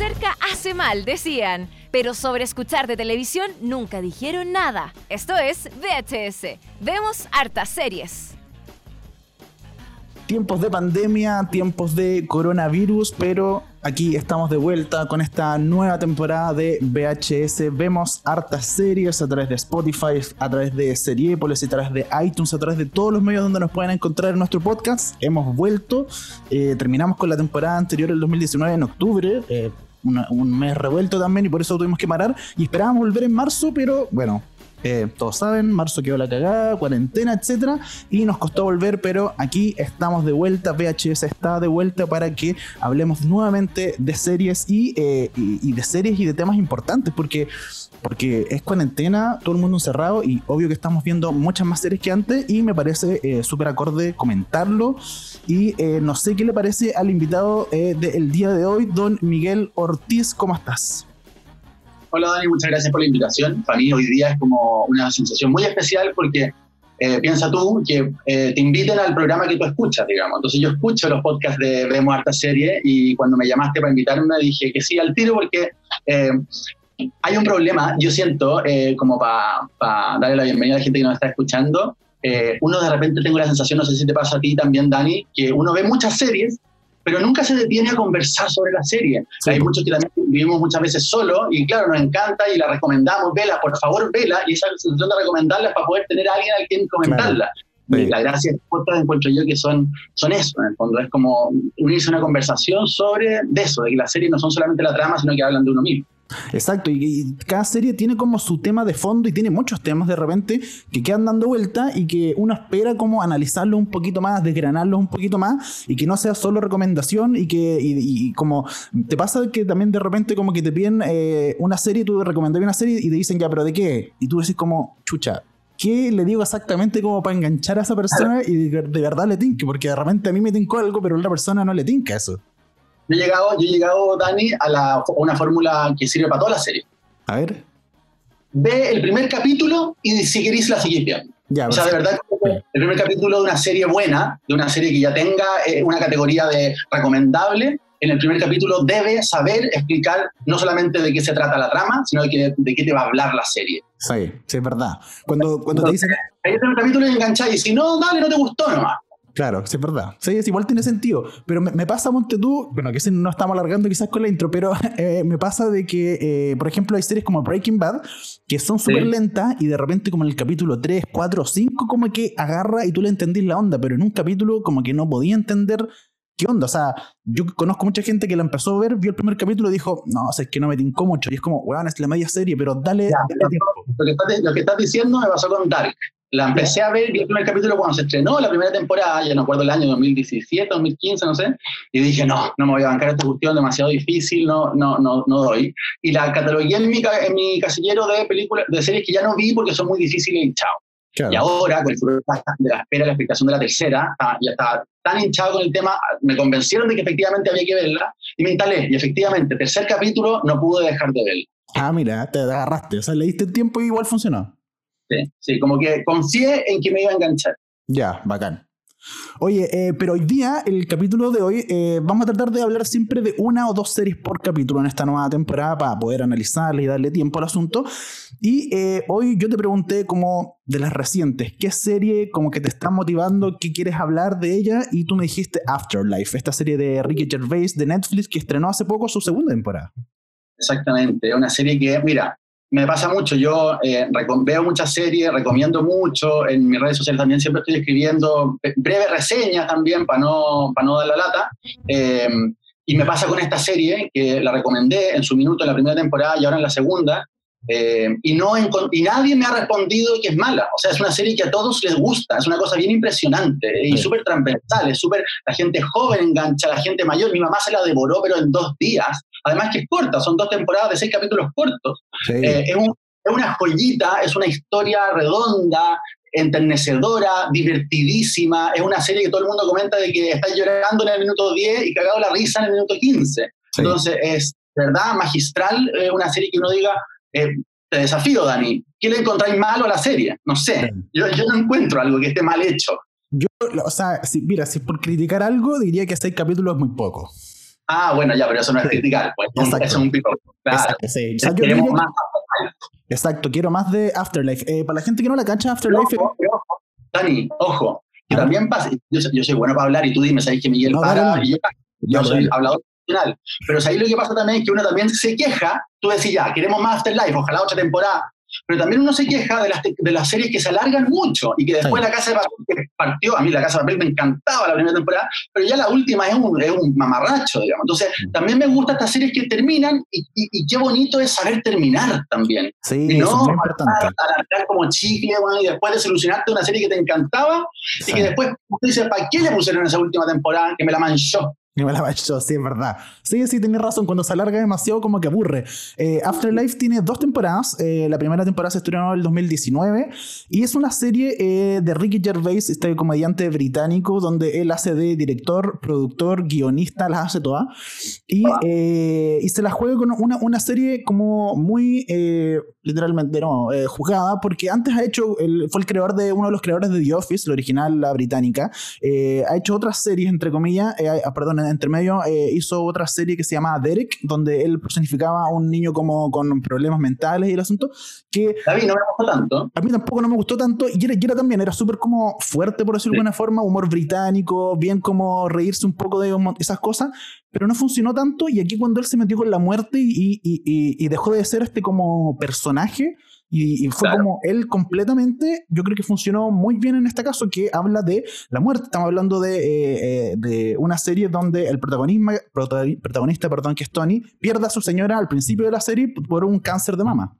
cerca hace mal, decían. Pero sobre escuchar de televisión nunca dijeron nada. Esto es VHS. Vemos hartas series tiempos de pandemia, tiempos de coronavirus, pero aquí estamos de vuelta con esta nueva temporada de VHS. Vemos hartas series a través de Spotify, a través de Seriepolis, a través de iTunes, a través de todos los medios donde nos pueden encontrar en nuestro podcast. Hemos vuelto, eh, terminamos con la temporada anterior, el 2019, en octubre. Eh, un mes revuelto también y por eso tuvimos que parar y esperábamos volver en marzo, pero bueno, eh, todos saben, marzo quedó la cagada, cuarentena, etcétera, y nos costó volver, pero aquí estamos de vuelta. VHS está de vuelta para que hablemos nuevamente de series eh, y, de series y de temas importantes, porque, porque es cuarentena, todo el mundo encerrado y obvio que estamos viendo muchas más series que antes y me parece eh, súper acorde comentarlo. Y no sé qué le parece al invitado del día de hoy, don Miguel Ortiz, ¿cómo estás? Hola Dani, muchas gracias por la invitación. Para mí hoy día es como una sensación muy especial porque eh, piensa tú que eh, te inviten al programa que tú escuchas, digamos. Entonces yo escucho los podcasts de Vemos Harta Serie y cuando me llamaste para invitarme dije que sí al tiro porque eh, hay un problema, yo siento, como para darle la bienvenida a la gente que nos está escuchando, uno de repente tengo la sensación, no sé si te pasa a ti también, Dani, que uno ve muchas series pero nunca se detiene a conversar sobre la serie. Hay muchos que también vivimos muchas veces solo y claro, nos encanta y la recomendamos, vela, por favor, vela, y esa sensación de recomendarla es para poder tener a alguien al quien comentarla. Y la gracia de encuentro yo que son, son eso, en el fondo, es como unirse a una conversación sobre de eso, de que las series no son solamente la trama, sino que hablan de uno mismo. Exacto, y, cada serie tiene como su tema de fondo y tiene muchos temas de repente que quedan dando vuelta y que uno espera como analizarlos un poquito más, desgranarlos un poquito más y que no sea solo recomendación y que y, como te pasa que también de repente como que te piden eh, una serie, tú recomendás una serie y te dicen ya, pero ¿de qué? Y tú decís como, chucha, ¿qué le digo exactamente como para enganchar a esa persona y de, verdad le tinque? Porque de repente a mí me tincó algo, pero a otra persona no le tinca eso. Yo he llegado, yo he llegado Dani, a, la, una fórmula que sirve para toda la serie. A ver. Ve el primer capítulo y si queréis la seguís viendo. Ya, o sea, de verdad, el primer capítulo de una serie buena, de una serie que ya tenga eh, una categoría de recomendable, en el primer capítulo debe saber explicar no solamente de qué se trata la trama, sino de, de qué te va a hablar la serie. Sí, sí, es verdad. Cuando, cuando te dicen... Ahí está el capítulo y engancháis, y si no, dale, no te gustó nomás. Claro, sí, es verdad. Sí, es igual tiene sentido. Pero me, pasa, Monte tú, bueno, que no estamos alargando quizás con la intro, pero eh, me pasa de que, eh, por ejemplo, hay series como Breaking Bad que son súper lentas y de repente como en el capítulo 3, 4, 5 como que agarra y tú le entendís la onda, pero en un capítulo como que no podía entender qué onda. O sea, yo conozco mucha gente que la empezó a ver, vio el primer capítulo y dijo, no, o sea, es que no me tincó mucho. Y es como, weón, es la media serie, pero dale. Lo que, estás, lo que estás diciendo me pasó con Dark. La empecé a ver, vi el primer capítulo cuando se estrenó la primera temporada, ya no acuerdo el año, 2017, 2015, no sé, y dije, no, no me voy a bancar esta cuestión, demasiado difícil, no, no, no, no doy. Y la catalogué en mi, en mi casillero de películas, de series que ya no vi porque son muy difíciles y chao. Y ahora, con el futuro de la espera, la explicación de la tercera, ya está tan hinchado con el tema, me convencieron de que efectivamente había que verla y me instalé. Y efectivamente, tercer capítulo, no pude dejar de verla. Ah, mira, te agarraste, o sea, le diste el tiempo y igual funcionó. Sí, como que confié en que me iba a enganchar. Ya, bacán. Oye, eh, pero hoy día, el capítulo de hoy, eh, vamos a tratar de hablar siempre de una o dos series por capítulo en esta nueva temporada para poder analizarla y darle tiempo al asunto. Y eh, hoy yo te pregunté como de las recientes, ¿qué serie como que te está motivando, qué quieres hablar de ella? Y tú me dijiste Afterlife, esta serie de Ricky Gervais de Netflix que estrenó hace poco su segunda temporada. Exactamente, una serie que, mira, me pasa mucho, yo eh, veo muchas series, recomiendo mucho, en mis redes sociales también siempre estoy escribiendo breves reseñas también para no, para no dar la lata. Em, y me pasa con esta serie, que la recomendé en su minuto en la primera temporada y ahora en la segunda, em, y, no y nadie me ha respondido que es mala. O sea, es una serie que a todos les gusta, es una cosa bien impresionante y súper transversal, es súper, la gente joven engancha, la gente mayor, mi mamá se la devoró pero en dos días, además que es corta, son dos temporadas de seis capítulos cortos. Eh, es, una joyita, es una historia redonda, enternecedora, divertidísima. Es una serie que todo el mundo comenta de que está llorando en el minuto 10 y cagado la risa en el minuto 15. Entonces, es verdad magistral, eh, una serie que uno diga, eh, te desafío, Dani, ¿qué le encontráis malo a la serie? No sé, yo, yo no encuentro algo que esté mal hecho. Yo, o sea, si, mira, si por criticar algo, diría que seis capítulos es muy poco. Ah, bueno, ya, pero eso no es criticar, pues, eso es un pico. Claro. Exacto, sí. más Exacto, quiero más de Afterlife. Eh, para la gente que no la cancha, Afterlife. Ojo, Dani, ojo, que también pasa. Yo, soy bueno para hablar y tú dime, ¿sabes que Miguel para? Yo, yo soy hablador profesional. Pero ahí lo que pasa también es que uno también se queja. Tú decís, ya, queremos más Afterlife, ojalá otra temporada. Pero también uno se queja de las, de las series que se alargan mucho y que después la Casa de Papel que partió, a mí la Casa de Papel me encantaba la primera temporada, pero ya la última es un, es un mamarracho, digamos. Entonces, mm. también me gustan estas series que terminan y, y, qué bonito es saber terminar también. Sí, y no alargar como chicle bueno, y después desilusionarte de una serie que te encantaba y que después tú dices, ¿para qué le pusieron esa última temporada que me la manchó? Ni me la yo, sí, es verdad. Sí, sí, tienes razón. Cuando se alarga demasiado, como que aburre. Eh, Afterlife tiene dos temporadas. Eh, la primera temporada se estrenó en el 2019 y es una serie eh, de Ricky Gervais, este comediante británico, donde él hace de director, productor, guionista, las hace todas. Y, y se la juega con una, una serie como muy, literalmente, no, jugada, porque antes ha hecho, fue el creador de uno de los creadores de The Office, la original, la británica. ha hecho otras series, entre comillas, ah, perdón, entre medio eh, hizo otra serie que se llama Derek, donde él personificaba a un niño como con problemas mentales y el asunto. Que a mí no me gustó tanto. A mí tampoco no me gustó tanto. Y era, era también, era súper como fuerte, por decirlo de alguna forma, humor británico, bien como reírse un poco de esas cosas, pero no funcionó tanto. Y aquí cuando él se metió con la muerte y, y, y dejó de ser este como personaje y, fue como él completamente, yo creo que funcionó muy bien en este caso, que habla de la muerte. Estamos hablando de, eh, eh, de una serie donde el protagonista, perdón, que es Tony, pierde a su señora al principio de la serie por un cáncer de mama.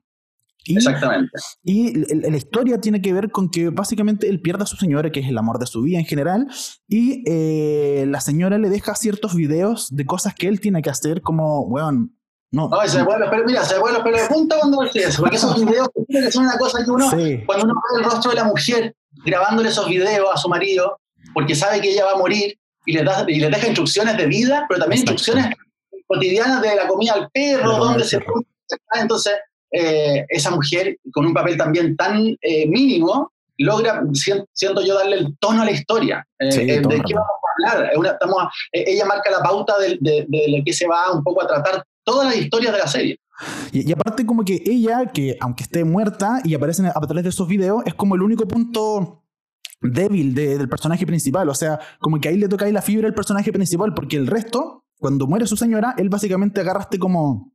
Y, Exactamente. Y la historia tiene que ver con que básicamente él pierde a su señora, que es el amor de su vida en general, y eh, la señora le deja ciertos videos de cosas que él tiene que hacer, como, weón, no, no se vuelve, pero mira, se vuelve pero de punta cuando ves eso, porque esos videos son una cosa que uno, cuando uno ve el rostro de la mujer grabándole esos videos a su marido, porque sabe que ella va a morir y le, da, y le deja instrucciones de vida, pero también instrucciones cotidianas de la comida al perro, dónde se Entonces, eh, esa mujer, con un papel también tan eh, mínimo, logra, siento yo, darle el tono a la historia. Eh, ¿De qué vamos a hablar? estamos, ella marca la pauta de, de, de, lo que se va un poco a tratar todas las historias de la serie. Y, aparte como que ella, que aunque esté muerta y aparece a través de esos videos, es como el único punto débil del personaje principal. O sea, como que ahí le toca ahí la fibra al personaje principal, porque el resto, cuando muere su señora, él básicamente agarraste como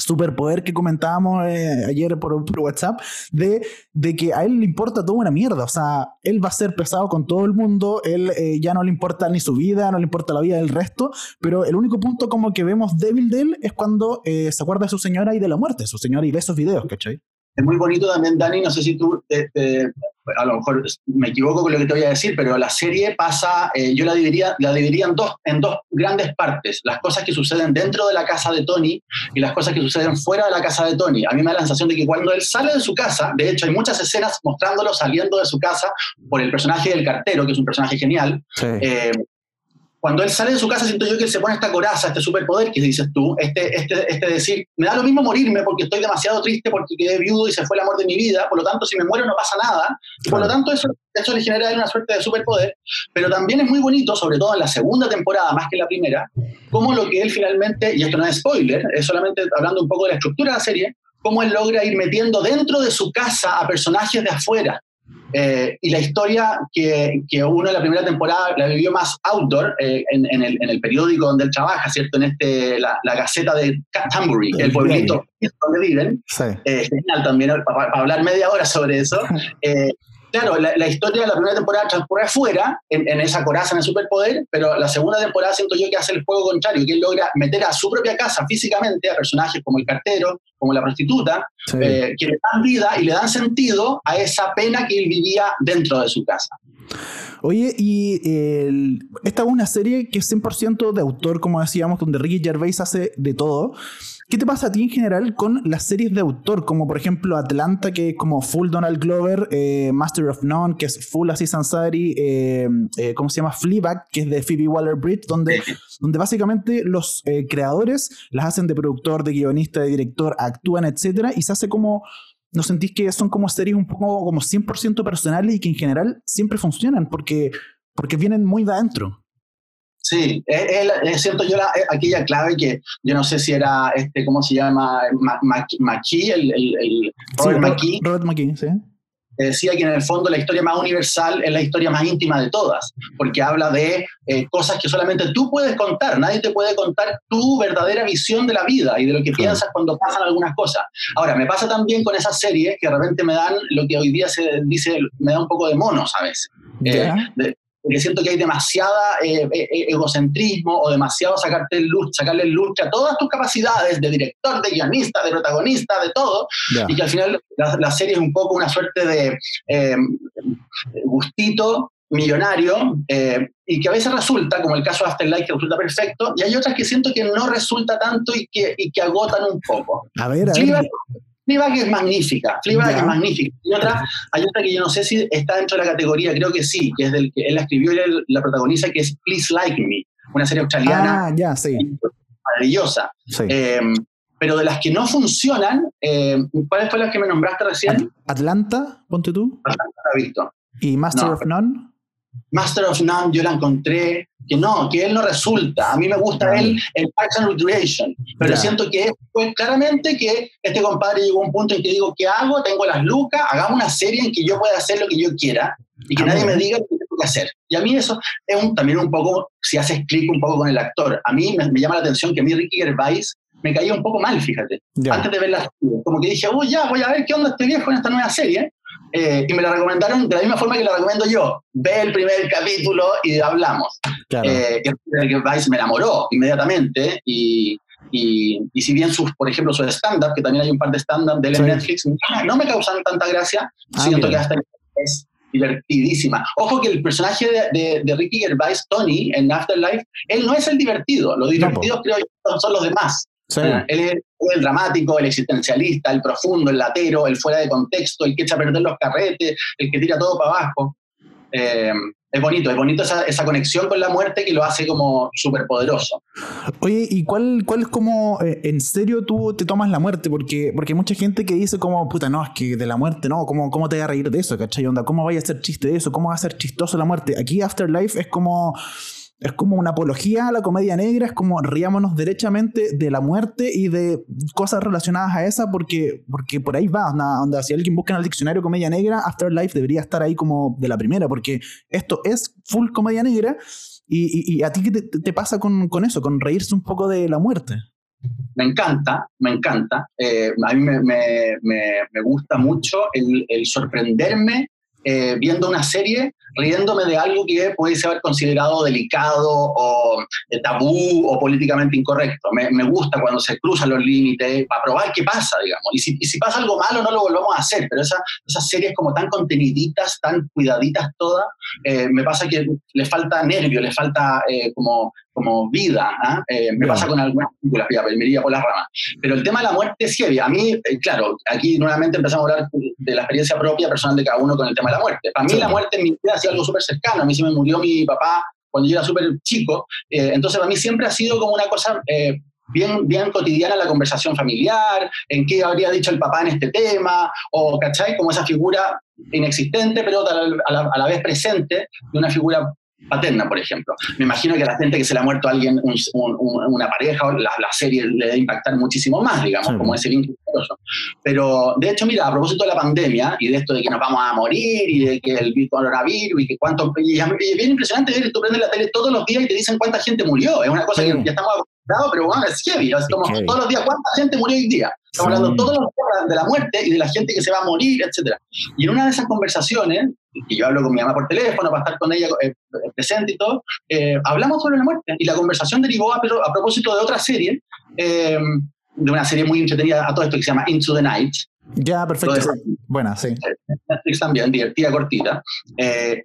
superpoder que comentábamos eh, ayer por, WhatsApp, de, de, que a él le importa toda una mierda. O sea, él va a ser pesado con todo el mundo, él eh, ya no le importa ni su vida, no le importa la vida del resto, pero el único punto como que vemos débil de él es cuando eh, se acuerda de su señora y de la muerte de su señora y ve esos videos, ¿cachai? Es muy bonito también, Dani, no sé si tú, a lo mejor me equivoco con lo que te voy a decir, pero la serie pasa, eh, yo la dividiría, la dividiría en, dos, en dos grandes partes, las cosas que suceden dentro de la casa de Tony y las cosas que suceden fuera de la casa de Tony. A mí me da la sensación de que cuando él sale de su casa, de hecho hay muchas escenas mostrándolo saliendo de su casa por el personaje del cartero, que es un personaje genial, eh, cuando él sale de su casa, siento yo que él se pone esta coraza, este superpoder que dices tú, este, este, este decir, me da lo mismo morirme porque estoy demasiado triste porque quedé viudo y se fue el amor de mi vida, por lo tanto, si me muero no pasa nada. por lo tanto, eso, eso le genera a él una suerte de superpoder. Pero también es muy bonito, sobre todo en la segunda temporada, más que en la primera, como lo que él finalmente, y esto no es spoiler, es solamente hablando un poco de la estructura de la serie, cómo él logra ir metiendo dentro de su casa a personajes de afuera eh, y la historia que, que, uno en la primera temporada la vivió más outdoor, eh, en, en, el, en, el, periódico donde él trabaja, ¿cierto? En este, la, la Gaceta de Canterbury, el pueblito donde viven. Sí. Eh, genial también, para, hablar media hora sobre eso. Claro, la, historia de la primera temporada transcurre afuera, en, esa coraza, en el superpoder, pero la segunda temporada siento yo que hace el juego contrario, que él logra meter a su propia casa físicamente a personajes como el cartero, como la prostituta, eh, que le dan vida y le dan sentido a esa pena que él vivía dentro de su casa. Oye, y esta es una serie que es 100% de autor, como decíamos, donde Ricky Gervais hace de todo. ¿Qué te pasa a ti en general con las series de autor? Como por ejemplo Atlanta, que es como full Donald Glover, eh, Master of None, que es full Aziz Ansari, eh, eh, ¿cómo se llama? Fleabag, que es de Phoebe Waller-Bridge, donde, donde básicamente los creadores las hacen de productor, de guionista, de director, actúan, etcétera, y se hace como ¿No sentís que son como series un poco como 100% personales y que en general siempre funcionan porque, porque vienen muy de adentro? Sí, es, cierto, yo la, aquella clave que yo no sé si era, este, ¿cómo se llama? McKee, el, el, Robert McKee. Robert McKee, sí decía que en el fondo la historia más universal es la historia más íntima de todas, porque habla de eh, cosas que solamente tú puedes contar, nadie te puede contar tu verdadera visión de la vida y de lo que piensas cuando pasan algunas cosas. Ahora, me pasa también con esas series que de repente me dan lo que hoy día se dice, me da un poco de monos a veces. Eh, porque siento que hay demasiada eh, eh, eh, egocentrismo o demasiado sacarte luz, sacarle luz a todas tus capacidades de director, de guionista, de protagonista, de todo, y que al final la, serie es un poco una suerte de gustito millonario y que a veces resulta, como el caso de Afterlife, que resulta perfecto, y hay otras que siento que no resulta tanto y que, y que agotan un poco. A ver, a ver. Fleabag es magnífica, Fleabag es magnífica. Y otra, hay otra que yo no sé si está dentro de la categoría, creo que sí, que es del que él la escribió y él la protagoniza, que es Please Like Me, una serie australiana. Ah, ya, sí. Maravillosa. Em, pero de las que no funcionan, eh, ¿cuáles fueron las que me nombraste recién? Atlanta, ponte tú. Atlanta la he visto. ¿Y Master of None? Master of None yo la encontré, que no, que él no resulta. A mí me gusta él en Parks and Recreation, pero siento que fue claramente que este compadre llegó a un punto en que digo, ¿qué hago? Tengo las lucas, hagamos una serie en que yo pueda hacer lo que yo quiera y que nadie me diga qué tengo que hacer. Y a mí eso es un, también un poco, si haces clic un poco con el actor, a mí me, llama la atención que a mí Ricky Gervais me caía un poco mal, fíjate, antes de ver la serie. Como que dije, uy, ya, voy a ver qué onda este viejo en esta nueva serie. Eh, y me la recomendaron de la misma forma que la recomiendo yo. Ve el primer capítulo y hablamos. Claro. Eh, me enamoró inmediatamente y, y, y, si bien sus, por ejemplo, su stand-up, que también hay un par de stand-up de él en Netflix, no me causan tanta gracia, ah, siento que hasta es divertidísima. Ojo que el personaje de, de, Ricky Gervais, Tony, en Afterlife, él no es el divertido, los divertidos creo yo son los demás. Ah, él es el dramático, el existencialista, el profundo, el latero, el fuera de contexto, el que echa a perder los carretes, el que tira todo para abajo. Eh, es bonito, es bonito esa, esa, conexión con la muerte que lo hace como súper poderoso. Oye, ¿y cuál, cuál es como, eh, en serio tú te tomas la muerte? Porque, porque hay mucha gente que dice como, puta, no, es que de la muerte, no, ¿cómo, cómo te vas a reír de eso? ¿Cachai? Onda, ¿Cómo vaya a ser chiste de eso? ¿Cómo va a ser chistoso la muerte? Aquí Afterlife es como es como una apología a la comedia negra, es como riámonos derechamente de la muerte y de cosas relacionadas a esa, porque, porque por ahí va. Onda, si alguien busca en el diccionario comedia negra, Afterlife debería estar ahí como de la primera, porque esto es full comedia negra. ¿Y, a ti qué te, pasa con, con, eso, con reírse un poco de la muerte? Me encanta, me encanta. Eh, a mí me, me, me, gusta mucho el, el sorprenderme eh, viendo una serie riéndome de algo que puede ser considerado delicado o eh, tabú o políticamente incorrecto. Me, me, gusta cuando se cruzan los límites para probar qué pasa, digamos. Y si, y si, pasa algo malo, no lo volvamos a hacer. Pero esa, esas series como tan conteniditas, tan cuidaditas todas, eh, me pasa que le falta nervio, le falta como como vida. ¿ah? Eh, me pasa con algunas películas, ya, me iría por las ramas. Pero el tema de la muerte es heavy. A mí, eh, claro, aquí nuevamente empezamos a hablar de la experiencia propia personal de cada uno con el tema de la muerte. Para mí la muerte en mi vida algo súper cercano. A mí se me murió mi papá cuando yo era súper chico. Eh, entonces para mí siempre ha sido como una cosa... bien, bien cotidiana la conversación familiar, en qué habría dicho el papá en este tema, o, ¿cachai? Como esa figura inexistente, pero a a la, vez presente de una figura paterna, por ejemplo. Me imagino que a la gente que se le ha muerto a alguien, una pareja, la, la, serie le debe impactar muchísimo más, digamos, como ese vínculo. Pero, de hecho, mira, a propósito de la pandemia y de esto de que nos vamos a morir y de que el coronavirus y que cuánto... Y es bien impresionante ver, tú prendes la tele todos los días y te dicen cuánta gente murió. Es una cosa que ya estamos acostumbrados, pero bueno, es heavy. Es como todos los días, ¿cuánta gente murió hoy día? Estamos hablando todos los días de la muerte y de la gente que se va a morir, etc. Y en una de esas conversaciones, que yo hablo con mi mamá por teléfono para estar con ella eh, presente y todo, eh, hablamos sobre la muerte. Y la conversación derivó a, a propósito de otra serie, eh, de una serie muy entretenida a todo esto que se llama Into the Night. Ya, perfecto. Buena, sí. Netflix también, divertida, cortita.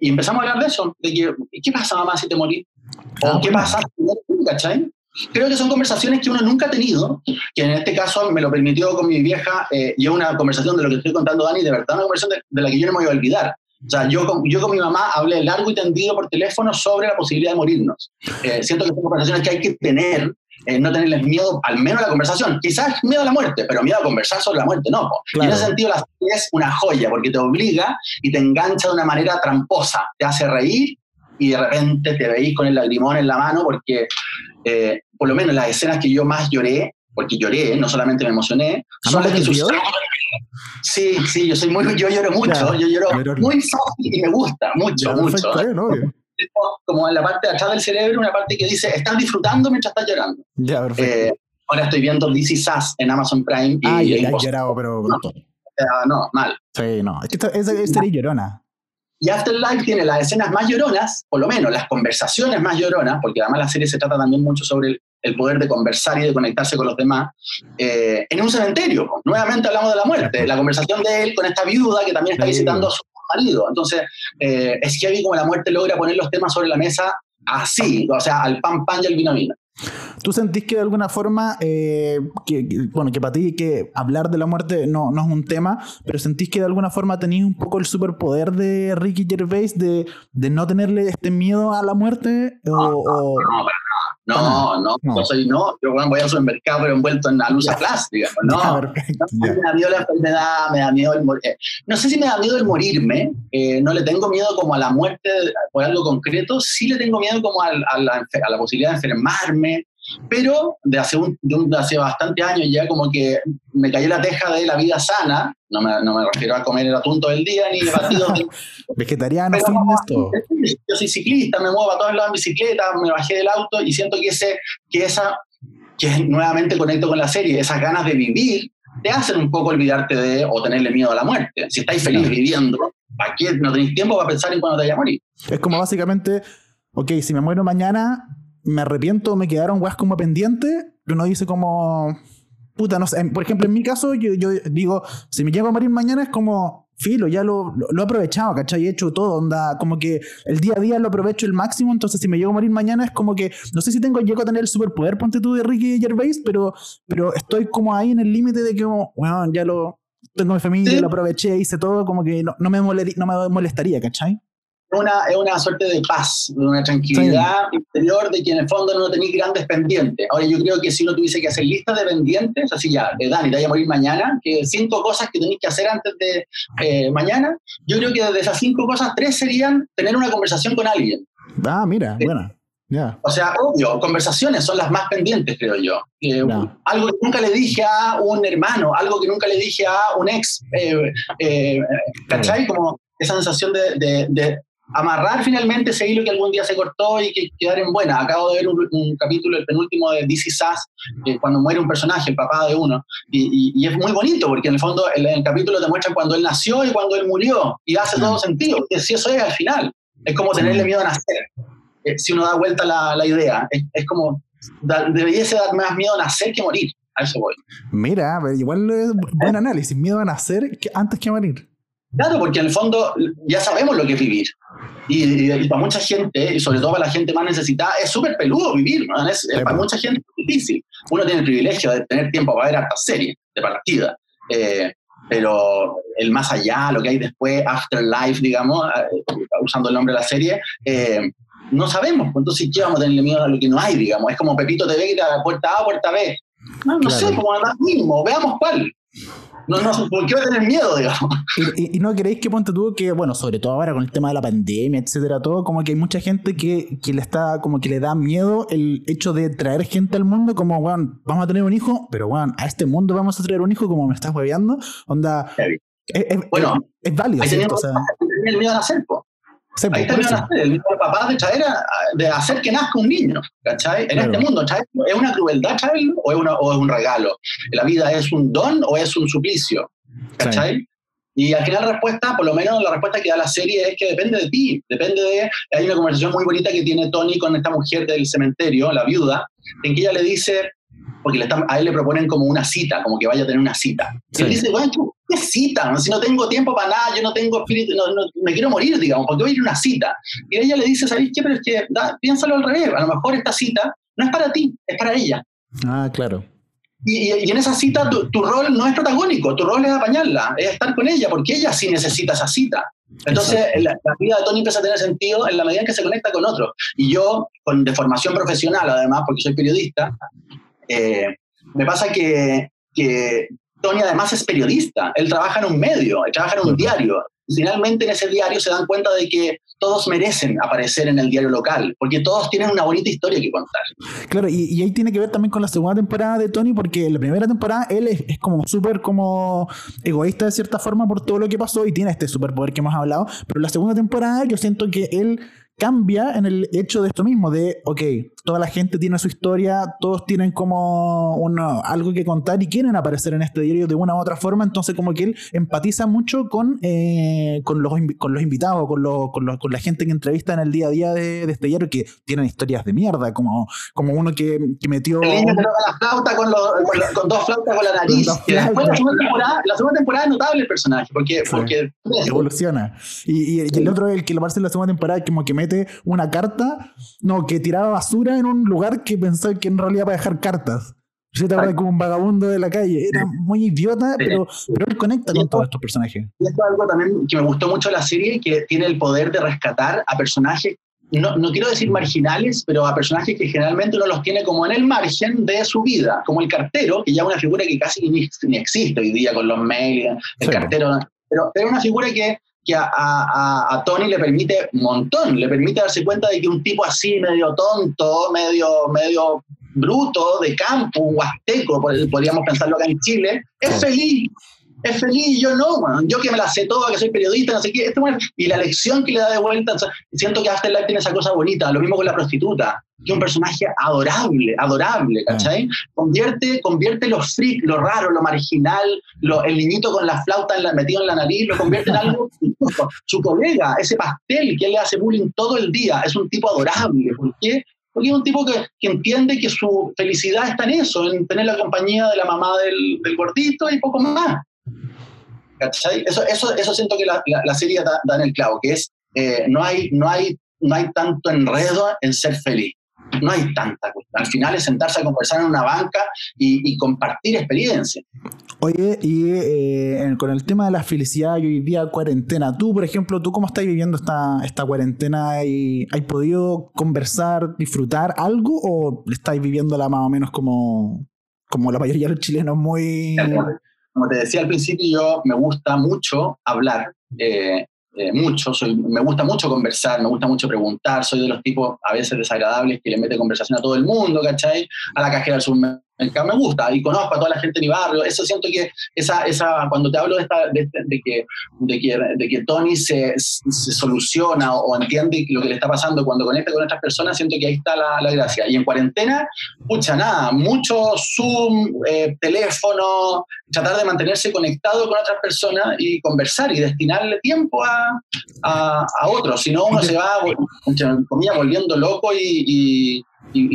y empezamos a hablar de eso, de que, ¿qué pasa, mamá, si te morís? ¿O ah, qué pasa si te ¿cachai? Creo que son conversaciones que uno nunca ha tenido, que en este caso me lo permitió con mi vieja, eh, y es una conversación de lo que estoy contando, Dani, de verdad, una conversación de, la que yo no me voy a olvidar. O sea, yo con, yo con mi mamá hablé largo y tendido por teléfono sobre la posibilidad de morirnos. Eh, siento que son conversaciones que hay que tener, eh, no tenerles miedo, al menos a la conversación. Quizás miedo a la muerte, pero miedo a conversar sobre la muerte, no. Y en ese sentido, la serie es una joya, porque te obliga y te engancha de una manera tramposa. Te hace reír y de repente te veís con el lagrimón en la mano porque eh, por lo menos las escenas que yo más lloré, porque lloré, no solamente me emocioné, ¿Ah, son no las que suceden. Sí, sí, yo soy muy, yo lloro mucho, Claro, yo lloro llorón. muy fácil y me gusta mucho, Ya, mucho. bien, obvio. Como en la parte de atrás del cerebro, una parte que dice, estás disfrutando mientras estás llorando. Ya, perfecto. Eh, ahora estoy viendo Is Us en Amazon Prime y, ah, y ya, es llorado, pero con todo. no, mal. Sí, no. Es que esta- es serie llorona. Y Afterlife tiene las escenas más lloronas, por lo menos las conversaciones más lloronas, porque además la serie se trata también mucho sobre el, el poder de conversar y de conectarse con los demás, eh, en un cementerio. Nuevamente hablamos de la muerte, la conversación de él con esta viuda que también está visitando a su marido. Entonces, eh, es heavy como la muerte logra poner los temas sobre la mesa así, o sea, al pan pan y al vino vino. ¿Tú sentís que de alguna forma, eh, que, que- bueno, que para ti que hablar de la muerte no, no es un tema, pero sentís que de alguna forma tenías un poco el superpoder de Ricky Gervais de, de no tenerle este miedo a la muerte? O- No, para nada. No, no, No. yo soy no, yo voy al supermercado envuelto en la luz plástica, no. No. Me da miedo la enfermedad, me da miedo el morir. No sé si me da miedo el morirme, eh, no le tengo miedo como a la muerte por algo concreto, sí le tengo miedo como al- a, la, a la posibilidad de enfermarme, pero de hace, un, de, un- de hace bastante años ya como que me cayó la teja de la vida sana, no me, no me refiero a comer el atún todo el día ni batidos de Vegetariano, todo. yo soy ciclista, me muevo a todos lados en bicicleta, me bajé del auto y siento que ese, que esa, que nuevamente conecto con la serie, esas ganas de vivir, te hacen un poco olvidarte de o tenerle miedo a la muerte. Si estáis feliz viviendo, ¿para qué no tenéis tiempo para pensar en cuándo te vayas a morir? Es como básicamente, ok, si me muero mañana, me arrepiento, me quedaron weas como pendientes, uno dice como, puta, no sé, en- por ejemplo, en mi caso, yo, yo digo, si me llego a morir mañana es como, filo, ya lo, lo, lo he aprovechado, ¿cachai? He hecho todo, onda, como que el día a día lo aprovecho el máximo, entonces si me llego a morir mañana es como que, no sé si tengo, llego a tener el superpoder, ponte tú de Ricky Gervais, pero, pero estoy como ahí en el límite de que, como, bueno, ya lo... Tengo mi familia, Sí. lo aproveché, hice todo, como que no, no me, no me molestaría, ¿cachai? Una, es una suerte de paz, de una tranquilidad interior de que en el fondo no tenéis grandes pendientes. Ahora yo creo que si uno tuviese que hacer listas de pendientes, así ya, de Dani, te vaya a morir mañana, que cinco cosas que tenéis que hacer antes de eh, mañana, yo creo que de esas cinco cosas, tres serían tener una conversación con alguien. Ah, mira, Sí. buena. Ya. O sea, obvio, conversaciones son las más pendientes, creo yo. Eh. Algo que nunca le dije a un hermano, algo que nunca le dije a un ex, eh, eh, ¿cachai? Como esa sensación de, de- de amarrar finalmente ese hilo que algún día se cortó y que quedar en buena. Acabo de ver un, capítulo, el penúltimo de DC Sass, eh, cuando muere un personaje, el papá de uno, y, es muy bonito porque en el fondo el capítulo te muestran cuando él nació y cuando él murió, y hace todo sentido, que si eso es al final. Es como tenerle miedo a nacer eh, si uno da vuelta la, la idea. Es, como, da- debiese dar más miedo a nacer que morir. A eso voy. Mira, igual buen análisis. Miedo a nacer antes que morir. Claro, porque en el fondo ya sabemos lo que es vivir. Y, y- y para mucha gente, y sobre todo para la gente más necesitada, es súper peludo vivir. ¿no? Es- Sí, para mucha gente es difícil. Uno tiene el privilegio de tener tiempo para ver hartas series de partida. Eh, pero el más allá, lo que hay después, Afterlife, digamos, eh, usando el nombre de la serie, eh, no sabemos. pues, Entonces, ¿qué vamos a tenerle miedo a lo que no hay, digamos? Es como Pepito TV que te da puerta A, puerta B. No, no Claro. sé, como nada mismo, veamos cuál. No, no, ¿Por qué va a tener miedo, digamos? Y, y- y no creéis que ponte tú que, bueno, sobre todo ahora con el tema de la pandemia, etcétera, todo, como que hay mucha gente que, que le está, como que le da miedo el hecho de traer gente al mundo, como, weón, vamos a tener un hijo, pero weón, a este mundo vamos a traer un hijo, como me estás hueveando, onda. Heavy. Es, es- Bueno, es- es válido, sea, el miedo a nacer, po. Sí, Ahí está el del papá de traer a- de hacer que nazca un niño, ¿cachai? En Claro. este mundo, ¿traerlo ¿es una crueldad traerlo o es, una, o es un regalo? ¿La vida es un don o es un suplicio? ¿Cachai? Y al final la respuesta, por lo menos la respuesta que da la serie es que depende de ti, depende de... Hay una conversación muy bonita que tiene Tony con esta mujer del cementerio, la viuda, en que ella le dice, porque le están- a él le proponen como una cita, como que vaya a tener una cita. Y él dice, bueno, ¿qué cita? Si no tengo tiempo para nada, yo no tengo espíritu, no- no- me quiero morir, digamos, porque voy a ir a una cita. Y ella le dice, ¿sabéis qué? Pero es que da- piénsalo al revés, a lo mejor esta cita no es para ti, es para ella. Ah, claro. Y, en esa cita tu, tu rol no es protagónico, tu rol es apañarla, es estar con ella, porque ella sí necesita esa cita. Entonces, la vida de Tony empieza a tener sentido en la medida en que se conecta con otros. Y yo, con, de formación profesional además, porque soy periodista, eh, me pasa que, que Tony además es periodista, él trabaja en un medio, él trabaja en un diario. Y finalmente en ese diario se dan cuenta de que todos merecen aparecer en el diario local, porque todos tienen una bonita historia que contar. Claro, y, ahí tiene que ver también con la segunda temporada de Tony, porque en la primera temporada él es, es como súper como egoísta de cierta forma por todo lo que pasó y tiene este superpoder que hemos hablado, pero en la segunda temporada yo siento que él cambia en el hecho de esto mismo, de, ok, toda la gente tiene su historia, todos tienen como uno, algo que contar y quieren aparecer en este diario de una u otra forma, entonces como que él empatiza mucho con, eh, con, los, con los invitados, con, con, con, la gente que entrevista en el día a día de, este diario que tienen historias de mierda, como, como uno que, que metió... El niño que toca la flauta con, con, dos flautas con la nariz. Después, la, segunda temporada, la segunda temporada es notable el personaje, porque... porque evoluciona. Y, y, el otro, el que lo aparece en la segunda temporada, como que mete una carta, no, que tiraba basura en un lugar que pensaba que en realidad para dejar cartas. Se te como un vagabundo de la calle. Era muy idiota, pero, pero él conecta con todos estos personajes. Y esto es algo también que me gustó mucho de la serie, que tiene el poder de rescatar a personajes no, no, quiero decir marginales, pero a personajes que generalmente uno los tiene como en el margen de su vida, como el cartero, que ya es una figura que casi ni, existe hoy día con los mails, el cartero, pero es una figura que que a, a, a, Tony le permite un montón, le permite darse cuenta de que un tipo así, medio tonto, medio, medio bruto, de campo, un huasteco, podríamos pensarlo acá en Chile, es feliz, es feliz, yo no, yo que me la sé toda, que soy periodista, no sé qué, este y la lección que le da de vuelta, siento que Afterlife tiene esa cosa bonita, lo mismo con la prostituta, que es un personaje adorable, adorable, ah. ¿cachai? Convierte, convierte lo freak, lo raro, lo marginal, lo, el niñito con la flauta en la, metido en la nariz, lo convierte en algo, su colega, ese pastel que él le hace bullying todo el día, es un tipo adorable, ¿por qué? Porque es un tipo que, que, entiende que su felicidad está en eso, en tener la compañía de la mamá del, del gordito y poco más. Eso, eso, eso siento que la, la, serie da, en el clavo, que es, eh, no, hay, no, hay, no hay tanto enredo en ser feliz. No hay tanta Al final es sentarse a conversar en una banca y, compartir experiencias. Oye, y eh, con el tema de la felicidad y hoy día cuarentena, tú, por ejemplo, ¿tú cómo estás viviendo esta, esta cuarentena? y ¿Has podido conversar, disfrutar algo o estáis viviéndola más o menos como, como la mayoría de los chilenos muy como te decía al principio, yo me gusta mucho hablar, eh, eh, mucho, soy, me gusta mucho conversar, me gusta mucho preguntar, soy de los tipos a veces desagradables que le mete conversación a todo el mundo, ¿cachai? A la cajera del supermercado me gusta y conozco a toda la gente de mi barrio. Eso siento que esa, esa, cuando te hablo de, esta, de, que, de, que, de que Tony se, se, soluciona o, entiende lo que le está pasando cuando conecta con otras personas, siento que ahí está la, la gracia. Y en cuarentena, pucha, nada, mucho Zoom, eh, teléfono, tratar de mantenerse conectado con otras personas y conversar y destinarle tiempo a, a, a otros. Si no, uno se va, comía volviendo loco y y,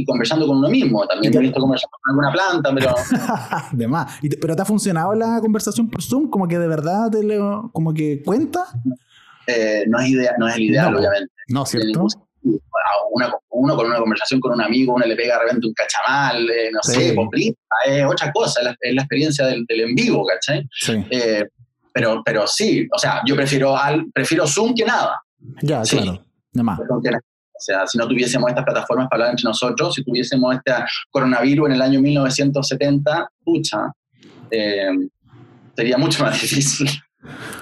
conversando con uno mismo. También he visto conversar con alguna planta, pero... de más. ¿Pero te ha funcionado la conversación por Zoom? ¿Como que de verdad te como que cuenta? Eh, no, es idea, no es el ideal, obviamente. No, ¿cierto? Una, uno con una conversación con un amigo, uno le pega de repente un cachamal, eh, no sé, poplita, es otra cosa, es la, experiencia del, en vivo, ¿cachai? Sí. Eh, pero, pero sí, o sea, yo prefiero, al, prefiero Zoom que nada. Ya, claro. Más. O sea, si no tuviésemos estas plataformas para hablar entre nosotros, si tuviésemos este coronavirus en el año 1970, pucha, eh, sería mucho más difícil.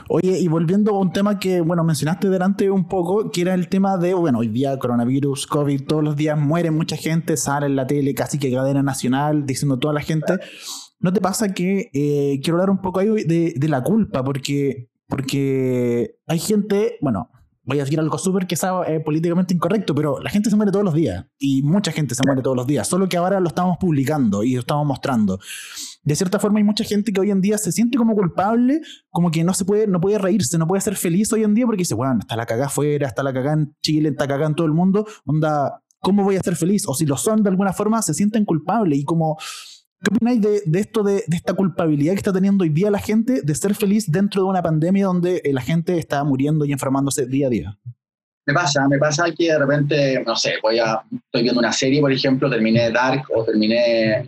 Oye, y volviendo a un tema que, bueno, mencionaste delante un poco, que era el tema de, bueno, hoy día coronavirus, COVID, todos los días muere mucha gente, sale en la tele casi que cadena nacional diciendo toda la gente. ¿No te pasa que eh, quiero hablar un poco ahí de, de la culpa? Porque, porque hay gente, bueno, voy a decir algo súper sea eh, políticamente incorrecto, pero la gente se muere todos los días y mucha gente se muere todos los días, solo que ahora lo estamos publicando y lo estamos mostrando. De cierta forma hay mucha gente que hoy en día se siente como culpable, como que no se puede, no puede reírse, no puede ser feliz hoy en día porque dice, bueno, está la cagada afuera, está la cagada en Chile, está cagada en todo el mundo, onda, ¿cómo voy a ser feliz? O si lo son de alguna forma, se sienten culpables y como ¿Qué opináis de, esto, de, esta culpabilidad que está teniendo hoy día la gente de ser feliz dentro de una pandemia donde eh, la gente está muriendo y enfermándose día a día? Me pasa, me pasa que de repente, no sé, voy a, estoy viendo una serie, por ejemplo, terminé Dark o terminé eh,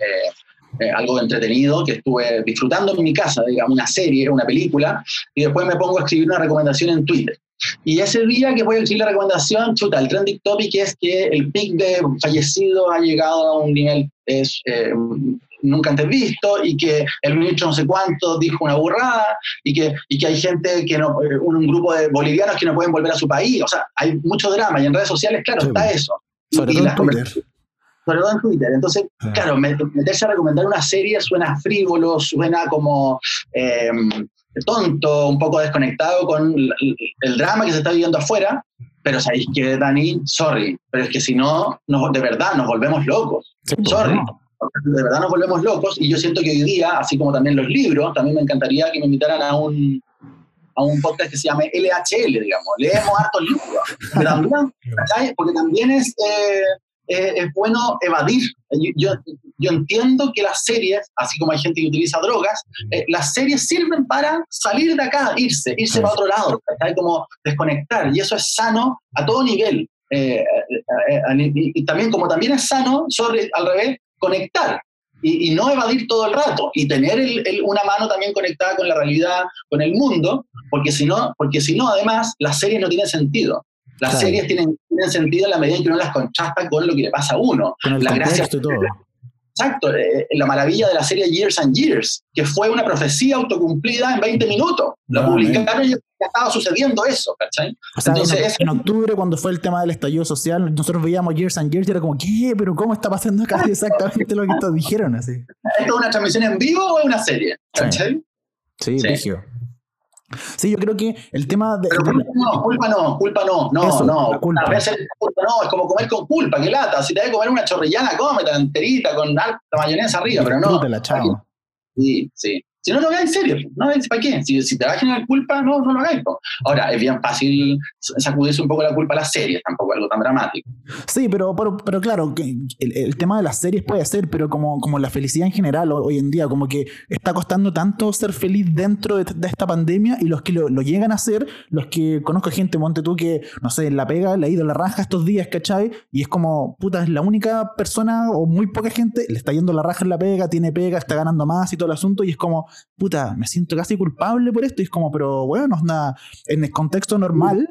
eh, algo entretenido que estuve disfrutando en mi casa, digamos, una serie, una película, y después me pongo a escribir una recomendación en Twitter. Y ese día que voy a escribir la recomendación, chuta, el trending topic es que el pic de fallecido ha llegado a un nivel es, nunca antes visto y que el ministro no sé cuánto dijo una burrada y que, y que hay gente que no, eh, un, grupo de bolivianos que no pueden volver a su país. O sea, hay mucho drama y en redes sociales, claro, está eso. Sobre todo en Twitter. Sobre todo en Twitter. Entonces, Ah. claro, meterse a recomendar una serie suena frívolo, suena como eh, tonto, un poco desconectado con el, drama que se está viviendo afuera. Pero sabéis que, Dani, sorry, pero es que si no, nos- de verdad nos volvemos locos. Sí, Sorry. no. De verdad nos volvemos locos y yo siento que hoy día, así como también los libros, también me encantaría que me invitaran a un, a un podcast que se llame LHL, digamos. Leemos hartos libros. Pero también. Porque también es, eh, eh, es bueno evadir. Yo, yo, entiendo que las series, así como hay gente que utiliza drogas, eh, las series sirven para salir de acá, irse, irse Sí. para otro lado, ¿cachai? Como desconectar. Y eso es sano a todo nivel. Eh, eh, eh, y, y también, como también es sano, al revés, conectar. Y, y no evadir todo el rato y tener el- el- una mano también conectada con la realidad, con el mundo, porque si no, porque si no además, las series no tienen sentido. Las Claro. series tienen, tienen sentido en la medida en que uno las contrasta con lo que le pasa a uno. Con el La gracia- contexto y todo. Exacto, eh, la maravilla de la serie Years and Years, que fue una profecía autocumplida en 20 minutos. Ah, publicaron y ya estaba sucediendo eso, ¿cachai? O sea, Entonces, en, octubre, cuando fue el tema del estallido social, nosotros veíamos Years and Years y era como, ¿qué? ¿Pero cómo está pasando acá exactamente lo que todos dijeron? Así. ¿Esto es una transmisión en vivo o es una serie? ¿Cachai? Sí, Sí. Sí, yo creo que el tema de. Pero culpa no, culpa no, culpa no, no, Eso, no. la culpa. A veces culpa no, es como comer con culpa, que lata. Si te debes comer una chorrillana, cómetela enterita con alta mayonesa arriba, pero no. Disfrútela, chao. Sí, sí. Si no, lo hagáis serio. No ¿Para qué? Si, te va a generar culpa, no, no lo hagáis. Ahora, es bien fácil sacudirse un poco la culpa a las series, tampoco algo tan dramático. Sí, pero, pero, claro, el, tema de las series puede ser, pero como, como la felicidad en general ho- hoy en día, como que está costando tanto ser feliz dentro de, esta pandemia y los que lo, lo llegan a hacer, los que conozco gente, monte tú, que, no sé, en la pega, le ha ido la raja estos días, ¿cachai? Y es como, puta, es la única persona o muy poca gente, le está yendo la raja en la pega, tiene pega, está ganando más y todo el asunto, y es como, puta, me siento casi culpable por esto, y es como, pero bueno, no es nada, en el contexto normal,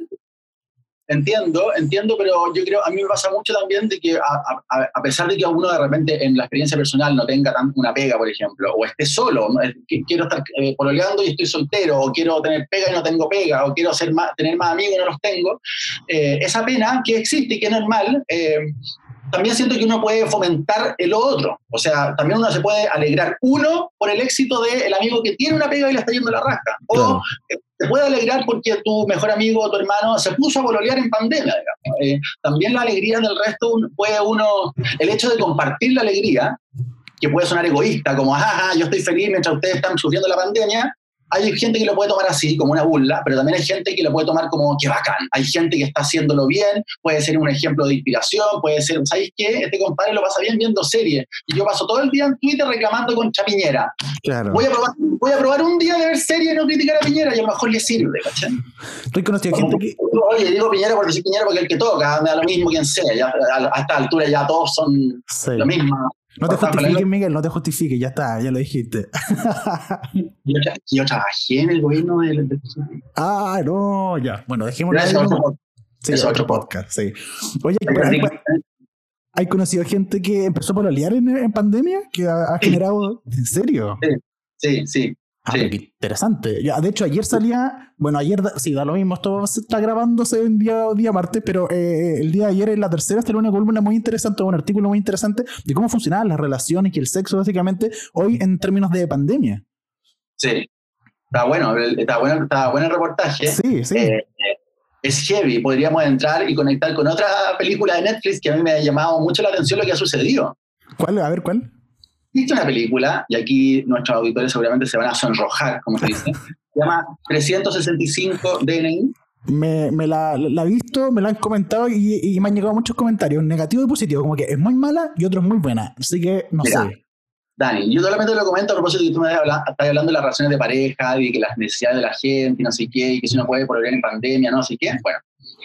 Entiendo, entiendo, pero yo creo, a mí me pasa mucho también de que a, a- a pesar de que uno de repente en la experiencia personal no tenga tan una pega, por ejemplo, o esté solo, quiero estar eh, pololeando y estoy soltero, o quiero tener pega y no tengo pega, o quiero ser más, tener más amigos y no los tengo, eh, esa pena que existe y que es normal, eh, también siento que uno puede fomentar el otro. O sea, también uno se puede alegrar uno por el éxito del amigo que tiene una pega y le está yendo la rasca. O Claro. te puede alegrar porque tu mejor amigo o tu hermano se puso a pololear en pandemia. Eh, también la alegría del resto puede uno, el hecho de compartir la alegría, que puede sonar egoísta, como, ajá, yo estoy feliz mientras ustedes están sufriendo la pandemia, hay gente que lo puede tomar así, como una burla, pero también hay gente que lo puede tomar como, qué bacán, hay gente que está haciéndolo bien, puede ser un ejemplo de inspiración, puede ser, ¿sabéis qué? Este compadre lo pasa bien viendo series, y yo paso todo el día en Twitter reclamando contra Piñera. claro. Voy a probar, voy a probar un día de ver series y no criticar a Piñera, y a lo mejor le sirve, ¿cachai? Estoy conocido gente que, Oye, digo Piñera por decir Piñera porque el que toca, me da lo mismo quien sea, ya, a, a esta altura ya todos son Sí. lo mismo. No te justifiques. Miguel, no te justifiques, ya está, ya lo dijiste. Yo, yo trabajé en el gobierno del... ah, no, ya. Bueno, dejémoslo es otro- Sí, es otro podcast, sí. Oye, ¿hay, hay conocido gente que empezó por olear en, en pandemia? ¿Que ha, ha Sí. generado? ¿En serio? Sí, sí. Ah, Sí. qué interesante. Ya, de hecho, ayer salía, bueno, ayer sí, da lo mismo, esto está grabándose en día, día martes, pero eh, el día de ayer en la tercera salió una columna muy interesante, un artículo muy interesante de cómo funcionaban las relaciones y el sexo básicamente hoy en términos de pandemia. Sí. Está bueno, está bueno, está bueno el reportaje. Sí, sí. Eh, eh, es heavy, podríamos entrar y conectar con otra película de Netflix que a mí me ha llamado mucho la atención lo que ha sucedido. ¿Cuál? A ver, ¿cuál? Viste una película, y aquí nuestros auditores seguramente se van a sonrojar, como se dice, se llama 365 DNI. Me, me la, he visto, me la han comentado y, y me han llegado muchos comentarios, negativos y positivos, como que es muy mala y otros muy buena. Así que no sé. Dani, yo solamente lo comento a propósito de que tú me estás hablando de las relaciones de pareja y que las necesidades de la gente y no sé qué, y que si uno puede volver en pandemia, no sé qué. Bueno,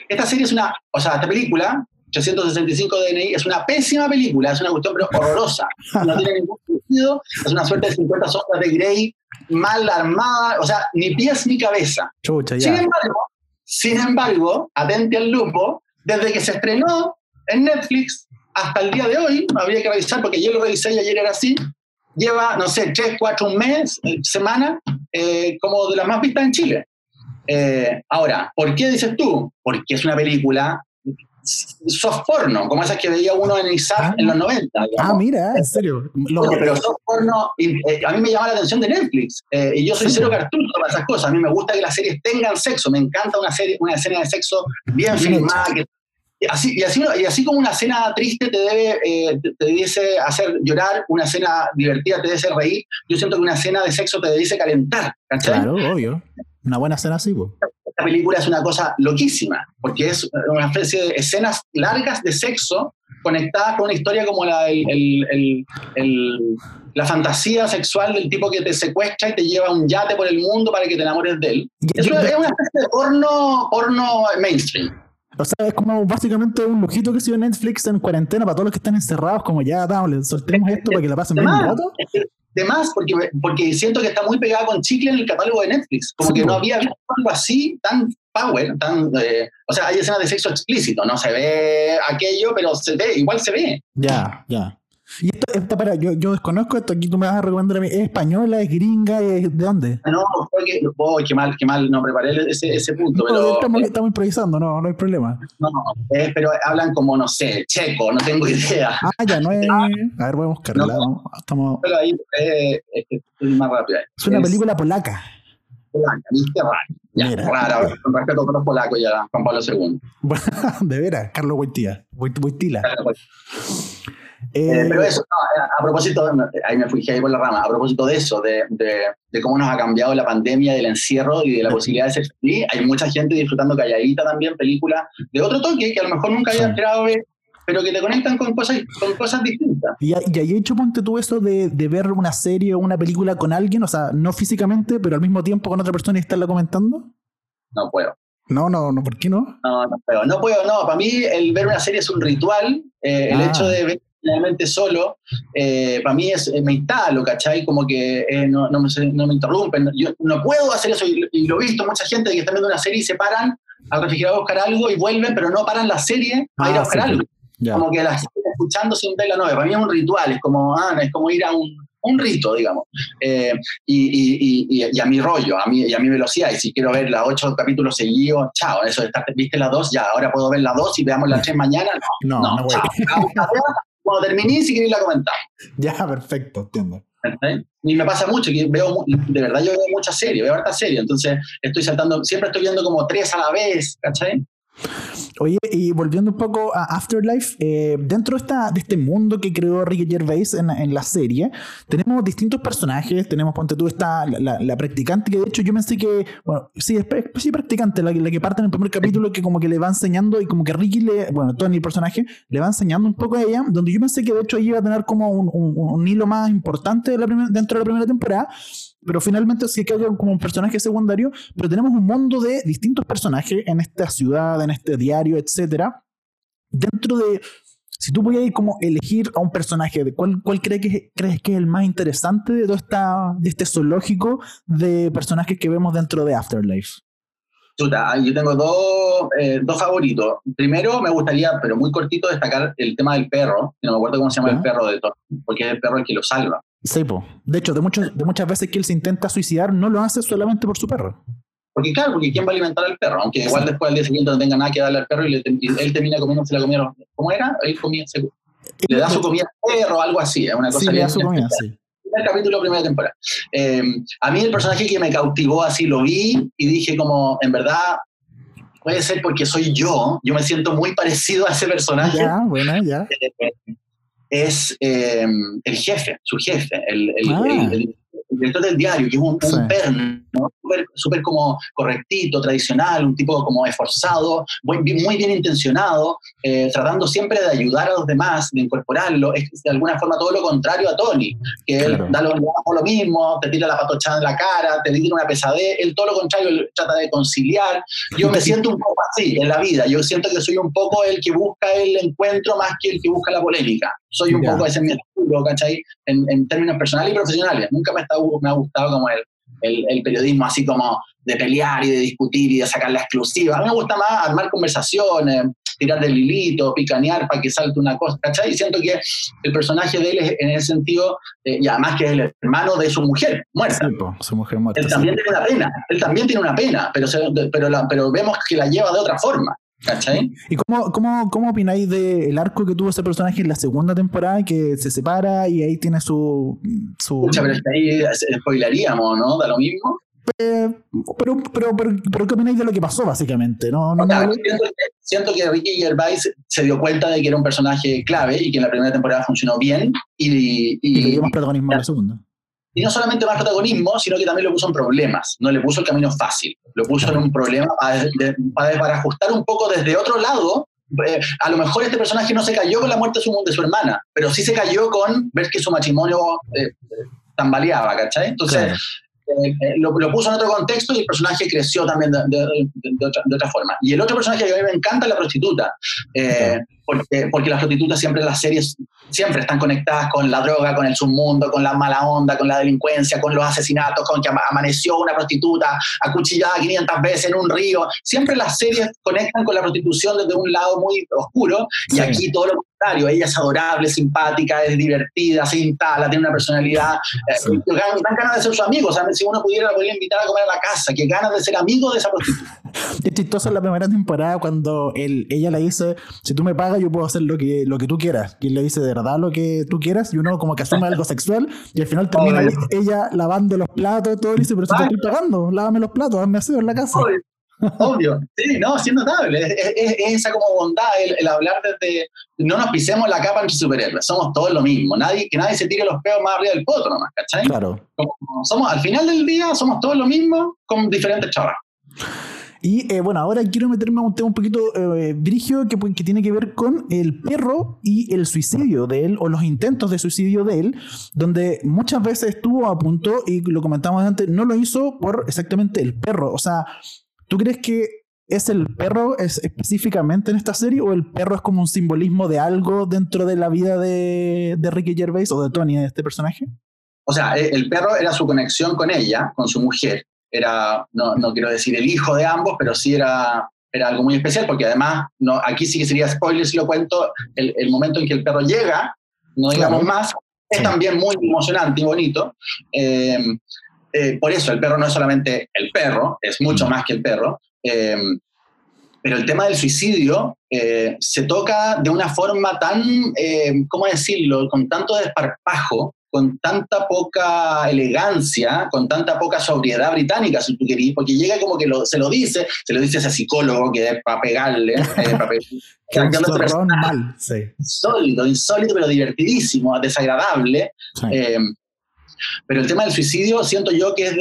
esta serie es una, o sea, esta película, 365 DNI, es una pésima película, es una cuestión pero horrorosa. No tiene ningún sentido, es una suerte de 50 sombras de Grey, mal armada, o sea, ni pies ni cabeza. Chucha, Sin embargo, sin embargo, atente al lupo, desde que se estrenó en Netflix hasta el día de hoy, habría que revisar porque yo lo revisé y ayer era así, lleva, no sé, tres, cuatro, un mes, eh, semana, eh, como de las más vistas en Chile. Eh, ahora, ¿por qué dices tú? Porque es una película soft porno, como esas que veía uno en ISAT Ah. en los 90. Ah, mira, en serio. Lo- Oye, pero soft porno, eh, a mí me llama la atención de Netflix. eh, y yo soy Sí. cero cartucho para esas cosas. A mí me gusta que las series tengan sexo. Me encanta una serie, una escena de sexo bien filmada. que- así, y, así, y así como una escena triste te debe, eh, te, te dice hacer llorar, una escena divertida te debe hacer reír, yo siento que una escena de sexo te dice calentar. ¿cachai? claro, obvio. Una buena escena así, pues. Esta película es una cosa loquísima, porque es una especie de escenas largas de sexo conectadas con una historia como la, el- el- el- el- la fantasía sexual del tipo que te secuestra y te lleva a un yate por el mundo para que te enamores de él. Eso es una especie de porno, porno mainstream. O sea, es como básicamente un lujito que ha sido Netflix en cuarentena para todos los que están encerrados, como ya, dale, soltemos esto para que la pasen bien rato. Que- además, porque, porque siento que está muy pegada con chicle en el catálogo de Netflix. Como Sí, que no había visto algo así tan power, tan... eh, o sea, hay escenas de sexo explícito, no se ve aquello, pero se ve, igual se ve. Ya, ya. Y esto, esta para, yo, yo desconozco esto, aquí tú me vas a recomendar a mí. ¿Es española, es gringa, es de dónde? No, fue que, oh, qué mal, qué mal, no preparé ese, ese punto, No, pero, estamos, estamos improvisando, no, no hay problema. no, eh, pero hablan como, no sé, checo, no tengo idea. Ah, ya, no es. A ver, voy a buscarla. No. vamos, Estamos, Pero ahí eh, es que estoy más rápida. es una Es película polaca. polaca, ¿viste? Rara. Ya, Mira. rara, con respeto a los polacos ya, Juan Pablo II. de veras, Carlos Wojtyla. Eh, Eh, pero eso, no, a, a propósito, ahí me fui ahí por la rama, a propósito de eso, de, de, de cómo nos ha cambiado la pandemia, del encierro y de la posibilidad de ser feliz, hay mucha gente disfrutando calladita también, películas de otro toque que a lo mejor nunca había ver, pero que te conectan con cosas, con cosas distintas. Y, y ahí hecho ponte tú eso de, de ver una serie o una película con alguien, o sea, no físicamente, pero al mismo tiempo con otra persona y estarla comentando. No puedo. No, no, no, ¿por qué no? No, no puedo, no puedo, no. Para mí el ver una serie es un ritual. eh, el Ah. hecho de ver realmente solo, eh, para mí es, eh, me instalo, ¿cachai? Como que eh, no, no, me, no me interrumpen. Yo no puedo hacer eso y, y lo he visto mucha gente que está viendo una serie y se paran al refrigerador a buscar algo y vuelven, pero no paran la serie a ir a Ah, buscar sí, algo. Como que la siguen escuchando sin verla nueva. Para mí es un ritual, es como, ah, es como ir a un, un rito, digamos. Eh, y, y, y, y a mi rollo, a mi, y a mi velocidad. Y si quiero ver las ocho capítulos seguidos, chao, eso de estar, viste las dos, ya, ahora puedo ver las dos y veamos las tres mañana. No, No, no, no, chao. Cuando terminé, si queréis la comentamos. Ya, perfecto, entiendo. Y me pasa mucho, que veo, mu- de verdad yo veo muchas series, veo hartas series, entonces estoy saltando, siempre estoy viendo como tres a la vez, ¿cachai? Oye, y volviendo un poco a Afterlife, eh, dentro de, esta, de este mundo que creó Ricky Gervais en, en la serie, tenemos distintos personajes. Tenemos, ponte tú, esta, la, la- la practicante, que de hecho yo pensé que, bueno, sí, es, sí, practicante, la, la que parte en el primer capítulo, que como que le va enseñando y como que Ricky, le, bueno, Tony, el personaje, le va enseñando un poco a ella, donde yo pensé que de hecho ella iba a tener como un, un- un hilo más importante de la primer- dentro de la primera temporada. Pero finalmente sí queda como un personaje secundario, pero tenemos un mundo de distintos personajes en esta ciudad, en este diario, etcétera. Dentro de, si tú pudieras como elegir a un personaje, ¿de cuál, cuál crees, que, crees que es el más interesante de todo esta, de este zoológico de personajes que vemos dentro de Afterlife? Chuta, yo tengo dos, eh, dos favoritos. Primero, me gustaría, pero muy cortito, destacar el tema del perro, que no me acuerdo cómo se llama el perro de todo, porque es el perro el que lo salva. Sí, po. De hecho, de, muchos, de muchas veces que él se intenta suicidar, no lo hace solamente por su perro. Porque claro, porque ¿quién va a alimentar al perro? Aunque igual después al día siguiente no tenga nada que darle al perro y, le- y él termina comiéndose la comida. ¿Cómo era? Él comía, se- le da su comida al perro, algo así. Es una cosa Sí, le da su comida, sí. primer capítulo, primera temporada. Eh, a mí el personaje que me cautivó así lo vi y dije como, en verdad, puede ser porque soy yo, yo me siento muy parecido a ese personaje, Ya, bueno, ya. es eh, el jefe, su jefe, el, el- Ah. el- el- el director del diario, que es un, un Sí. perno, ¿no? Súper como correctito, tradicional, un tipo como esforzado, muy, bien- muy bien intencionado, eh, tratando siempre de ayudar a los demás, de incorporarlo, es de alguna forma todo lo contrario a Tony, que Claro. él da lo, lo mismo, te tira la patochada en la cara, te tira una pesadez, él todo lo contrario, él trata de conciliar. Yo me siento un poco así en la vida, yo siento que soy un poco el que busca el encuentro más que el que busca la polémica. Soy un poco ese mi estilo, ¿cachai? En, en términos personales y profesionales. Nunca me, está, me ha gustado como el, el, el periodismo así como de pelear y de discutir y de sacar la exclusiva. A mí me gusta más armar conversaciones, tirar del hilito, picanear para que salte una cosa, ¿cachai? Y siento que el personaje de él es en ese sentido, eh, y además que es el hermano de su mujer muerta. su mujer muerta. Él también tiene una pena, él también tiene una pena, pero, pero, pero vemos que la lleva de otra forma. ¿Cachai? ¿Y cómo, cómo, cómo opináis del arco que tuvo ese personaje en la segunda temporada que se separa y ahí tiene su. su... pero ahí spoilaríamos, ¿no? Da lo mismo. Eh, pero, pero, pero, ¿qué opináis de lo que pasó, básicamente? ¿No, no, siento, que, Ricky Gervais se dio cuenta de que era un personaje clave y que en la primera temporada funcionó bien. Y, y, le dio más protagonismo a la segunda. Y no solamente más protagonismo, sino que también lo puso en problemas. No le puso el camino fácil, lo puso en un problema para, ajustar un poco desde otro lado eh, a lo mejor este personaje no se cayó con la muerte de su, de su hermana, pero sí se cayó con ver que su matrimonio eh, tambaleaba, ¿cachai? Entonces, eh, eh, lo, puso en otro contexto y el personaje creció también de, otra, forma. Y el otro personaje que a mí me encanta es la prostituta, eh, porque, porque las prostitutas siempre en las series siempre están conectadas con la droga, con el submundo, con la mala onda, con la delincuencia, con los asesinatos, con que amaneció una prostituta acuchillada 500 veces en un río. Siempre las series conectan con la prostitución desde un lado muy oscuro y aquí todo lo ella es adorable, simpática, es divertida, se instala, tiene una personalidad. Eh, dan, ganas de ser su amigo. O sea, si uno pudiera, la podría invitar a comer a la casa, que ganas de ser amigo de esa prostituta. Es chistoso en la primera temporada cuando él, ella le dice: Si tú me pagas, yo puedo hacer lo que, lo que tú quieras. Y él le dice: De verdad, lo que tú quieras. Y uno, como que asume algo sexual. Y al final termina ella lavando los platos, todo. Y dice: Pero si te estoy pagando, lávame los platos, hazme aseo en la casa. Obvio, sí, no, sí es notable. Es, esa como bondad, el, hablar desde. No nos pisemos la capa entre superhéroes, somos todos lo mismo. Nadie, que nadie se tire los peos más arriba del potro nomás, ¿cachai? Claro. somos, al final del día somos todos lo mismo con diferentes chavas. Y eh, bueno, ahora quiero meterme a un tema un poquito eh, que, que, tiene que ver con el perro y el suicidio de él, o los intentos de suicidio de él, donde muchas veces estuvo a punto, y lo comentamos antes, no lo hizo por exactamente el perro. O sea, ¿Tú crees que es el perro es específicamente en esta serie o el perro es como un simbolismo de algo dentro de la vida de, de Ricky Gervais o de Tony, de este personaje? O sea, e, el perro era su conexión con ella, con su mujer. Era, no, no quiero decir el hijo de ambos, pero sí era, era algo muy especial, porque además, no, aquí sí que sería spoiler si lo cuento, el, el momento en que el perro llega, no digamos más, es también muy emocionante y bonito. Eh, eh, por eso el perro no es solamente el perro, es mucho más que el perro. Eh, pero el tema del suicidio eh, se toca de una forma tan, ¿cómo decirlo?, con tanto desparpajo, con tanta poca elegancia, con tanta poca sobriedad británica, si tú querís, porque llega como que se lo dice, se lo dice a ese psicólogo que es para pegarle, para mal, sí. Insólito, insólito, pero divertidísimo, desagradable. Pero el tema del suicidio siento yo que es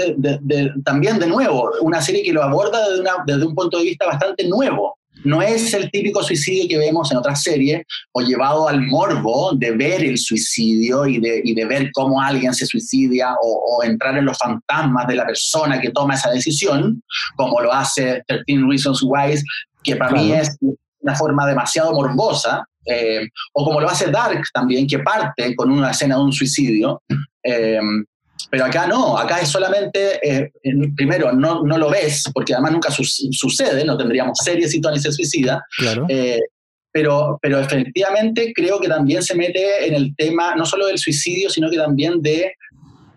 también de nuevo una serie que lo aborda desde, un punto de vista bastante nuevo. No es el típico suicidio que vemos en otras series o llevado al morbo de ver el suicidio y de, ver cómo alguien se suicidia o, entrar en los fantasmas de la persona que toma esa decisión, como lo hace 13 Reasons Why, que para mí es una forma demasiado morbosa, eh, o como lo hace Dark también, que parte con una escena de un suicidio, Em, pero acá no, acá es solamente, eh, primero, no, no, lo ves, porque además nunca sucede, no tendríamos series y Tony se suicida. Eh, pero, pero efectivamente creo que también se mete en el tema no solo del suicidio, sino que también de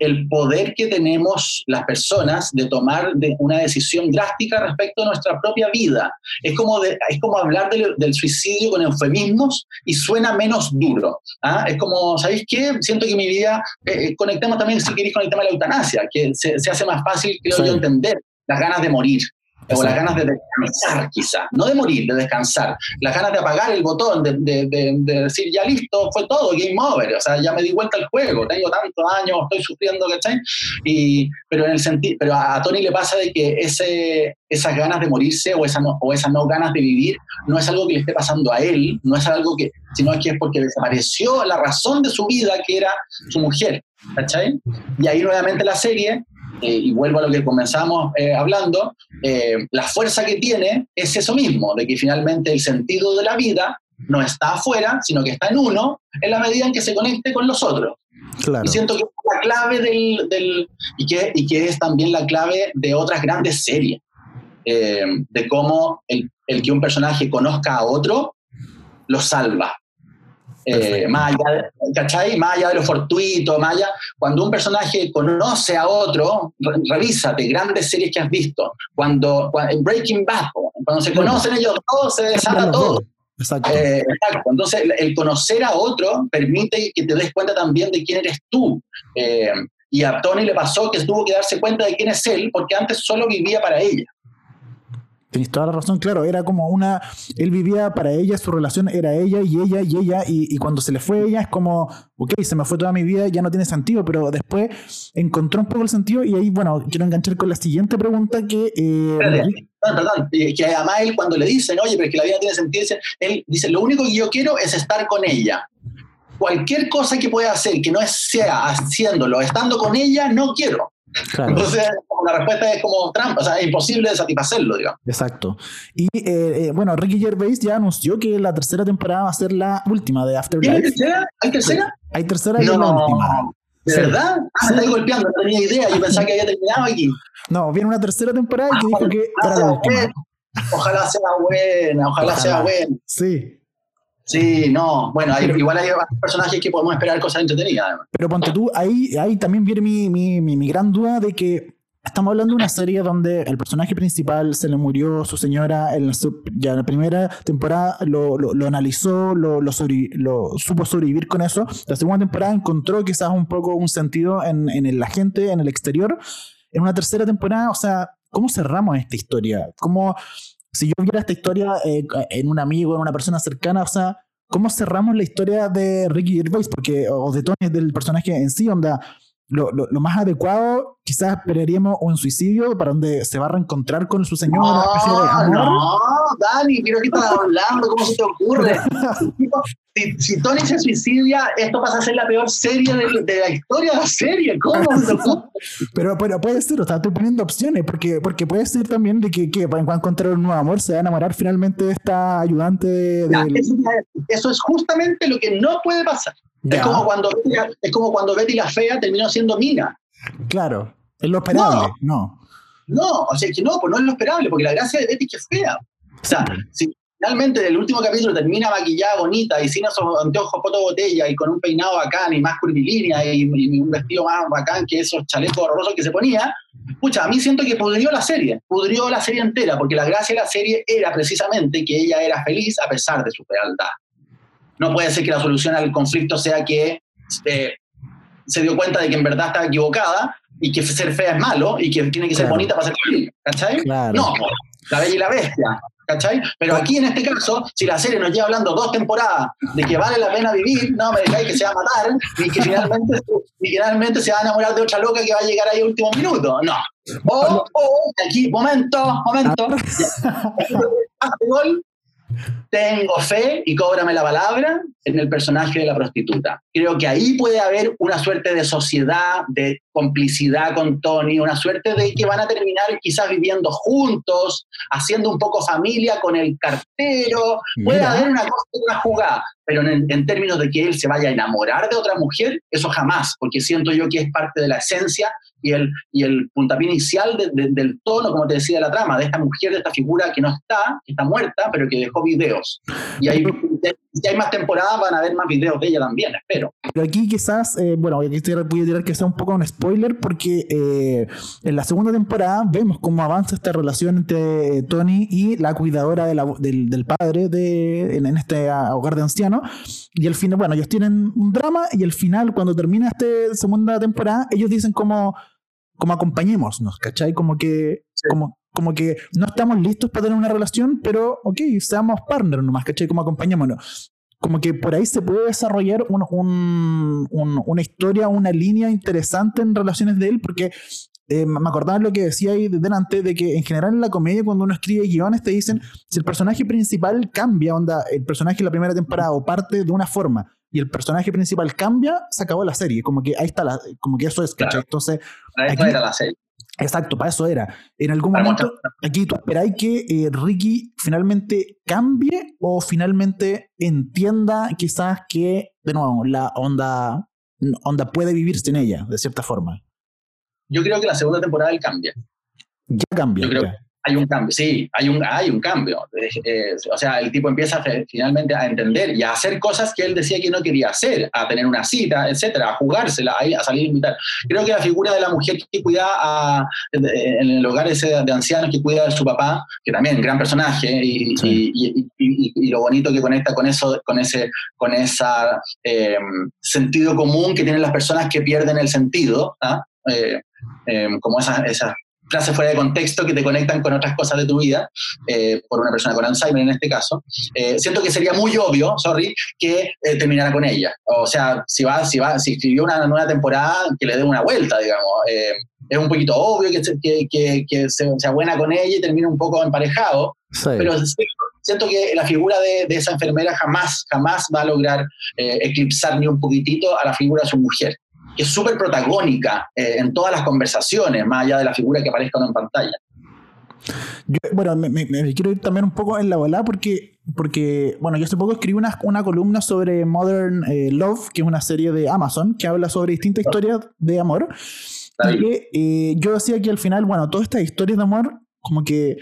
el poder que tenemos las personas de tomar una decisión drástica respecto a nuestra propia vida. Es como, es como hablar del, suicidio con eufemismos y suena menos duro. ¿ah? Es como, ¿sabéis qué? Siento que mi vida, eh, eh, conectamos también, si queréis, con el tema de la eutanasia, que se, hace más fácil, creo yo, entender las ganas de morir o las ganas de descansar quizá, no de morir, de descansar, las ganas de apagar el botón, de, de, de, decir, ya listo, fue todo, game over, o sea, ya me di vuelta al juego, tengo tantos años, estoy sufriendo, ¿cachai? Y, pero, en el sentido, pero a Tony le pasa de que ese, esas ganas de morirse o, esa no, o esas no ganas de vivir no es algo que le esté pasando a él, no es algo que, sino que es porque desapareció la razón de su vida, que era su mujer, ¿cachai? Y ahí nuevamente la serie eh, y vuelvo a lo que comenzamos eh, hablando, eh, la fuerza que tiene es eso mismo, de que finalmente el sentido de la vida no está afuera, sino que está en uno, en la medida en que se conecte con los otros. Y siento que es la clave del, del y, que, y que es también la clave de otras grandes series. de cómo el, el, que un personaje conozca a otro lo salva. Eh, más, allá, ¿cachai? más allá de lo fortuito, más allá, cuando un personaje conoce a otro, revísate, grandes series que has visto, cuando, en Breaking Bad, cuando se conocen ellos todos, se desata todo. Exacto. Eh, exacto. Entonces, el conocer a otro permite que te des cuenta también de quién eres tú. Eh, y a Tony le pasó que tuvo que darse cuenta de quién es él, porque antes solo vivía para ella. Tienes toda la razón, claro, era como una, él vivía para ella, su relación era ella y ella y ella, y, cuando se le fue ella es como, ok, se me fue toda mi vida, ya no tiene sentido, pero después encontró un poco el sentido y ahí, bueno, quiero enganchar con la siguiente pregunta que... Eh, perdón, perdón, que además él cuando le dicen, oye, pero que la vida tiene sentido, él dice, lo único que yo quiero es estar con ella. Cualquier cosa que pueda hacer que no sea haciéndolo, estando con ella, no quiero. Entonces, la respuesta es como trampa, o sea, es imposible de satisfacerlo, digamos. Exacto. Y eh, eh, bueno, Ricky Gervais ya anunció que la tercera temporada va a ser la última de Afterlife. ¿Hay tercera? ¿Hay tercera? Hay tercera y no, la última. ¿De verdad? Ah, me estoy golpeando, no tenía idea, yo pensaba que había terminado aquí. No, viene una tercera temporada y que dijo que era la última. Ojalá sea buena, ojalá, sea buena. Sí. Sí, no, bueno, igual hay personajes que podemos esperar cosas entretenidas. Pero ponte tú, ahí, ahí también viene mi, mi, mi, gran duda de que estamos hablando de una serie donde el personaje principal se le murió su señora en la, ya en la primera temporada, lo, lo, analizó, lo, lo, supo sobrevivir con eso. La segunda temporada encontró quizás un poco un sentido en, en la gente, en el exterior. En una tercera temporada, o sea, ¿cómo cerramos esta historia? ¿Cómo, si yo viera esta historia eh, en un amigo, en una persona cercana, o sea, ¿cómo cerramos la historia de Ricky Gervais? Porque, o de Tony, del personaje en sí, onda, lo, lo, lo, más adecuado, quizás esperaríamos un suicidio para donde se va a reencontrar con su señor. No, no, Dani, creo que estás hablando, ¿cómo se te ocurre? si, si, Tony se suicidia, esto pasa a ser la peor serie de, de la historia de la serie. ¿Cómo pero, pero puede ser, o sea, estoy poniendo opciones, porque, porque puede ser también de que, que a encontrar un nuevo amor, se va a enamorar finalmente de esta ayudante de... eso, eso es justamente lo que no puede pasar. Es como, cuando, es como cuando Betty la Fea terminó siendo Mina. Claro, es lo esperable, no. No, o sea, que no, pues no es lo esperable, porque la gracia de Betty es que es fea. O sea, si finalmente el último capítulo termina maquillada, bonita, y sin esos anteojos foto botella, y con un peinado bacán, y más curvilínea, y, un vestido más bacán que esos chalecos horrorosos que se ponía, pucha, a mí siento que pudrió la serie, pudrió la serie entera, porque la gracia de la serie era precisamente que ella era feliz a pesar de su fealdad. No puede ser que la solución al conflicto sea que eh, se dio cuenta de que en verdad estaba equivocada y que ser fea es malo y que tiene que ser bonita para ser feliz. ¿Cachai? No, la bella y la bestia. ¿Cachai? Pero aquí en este caso, si la serie nos lleva hablando dos temporadas de que vale la pena vivir, no me dejáis que se va a matar, ni que finalmente, finalmente se va a enamorar de otra loca que va a llegar ahí último minuto. No. O, o, aquí, momento, momento. gol tengo fe y cóbrame la palabra en el personaje de la prostituta. Creo que ahí puede haber una suerte de sociedad, de complicidad con Tony, una suerte de que van a terminar quizás viviendo juntos, haciendo un poco familia con el cartero. Puede haber una cosa, una jugada, pero en, términos de que él se vaya a enamorar de otra mujer, eso jamás, porque siento yo que es parte de la esencia y el, y el puntapié inicial del tono, como te decía, de la trama, de esta mujer, de esta figura que no está, que está muerta, pero que dejó videos. Y ahí, si hay más temporadas, van a haber más videos de ella también, espero. Pero aquí quizás, eh, bueno, aquí voy a tirar que sea un poco un spoiler, porque eh, en la segunda temporada vemos cómo avanza esta relación entre Tony y la cuidadora del, del, padre de, en, este hogar de ancianos. Y al final, bueno, ellos tienen un drama y al final, cuando termina esta segunda temporada, ellos dicen como como acompañémonos, ¿cachai? Como que, como, como que no estamos listos para tener una relación, pero ok, seamos partners nomás, ¿cachai? Como acompañémonos. Como que por ahí se puede desarrollar un, un, una historia, una línea interesante en relaciones de él, porque eh, me acordaba lo que decía ahí delante, de que en general en la comedia, cuando uno escribe guiones, te dicen, si el personaje principal cambia, onda, el personaje en la primera temporada o parte de una forma, y el personaje principal cambia, se acabó la serie. Como que ahí está la, como que eso es, ¿cachai? Entonces. Aquí, era la serie. Exacto, para eso era. En algún momento, aquí tú esperáis que eh, Ricky finalmente cambie o finalmente entienda quizás que, de nuevo, la onda, onda puede vivir sin ella, de cierta forma. Yo creo que la segunda temporada él cambia. Ya cambia. Yo creo, Hay un cambio, sí, hay un, hay un cambio. o sea, el tipo empieza finalmente a entender y a hacer cosas que él decía que no quería hacer, a tener una cita, etcétera, a jugársela, a, salir a invitar. Creo que la figura de la mujer que cuida a, en el hogar ese de, ancianos, que cuida de su papá, que también es un gran personaje, y, y, lo bonito que conecta con eso, con ese con esa, em, sentido común que tienen las personas que pierden el sentido, ¿ah? eh, em, como esas, esas frases fuera de contexto que te conectan con otras cosas de tu vida, eh, por una persona con Alzheimer en este caso, eh, siento que sería muy obvio, sorry, que terminara con ella. O sea, si va, si va, si escribió una nueva temporada, que le dé una vuelta, digamos. es un poquito obvio que, que, que, sea buena con ella y termine un poco emparejado, pero siento que la figura de, esa enfermera jamás, jamás va a lograr eh, eclipsar ni un poquitito a la figura de su mujer, que es súper protagónica eh, en todas las conversaciones, más allá de la figura que aparezca en pantalla. bueno, me, quiero ir también un poco en la bola porque, porque bueno, yo hace poco escribí una, una columna sobre Modern eh, Love, que es una serie de Amazon que habla sobre distintas historias de amor. Y yo decía que al final, bueno, todas estas historias de amor, como que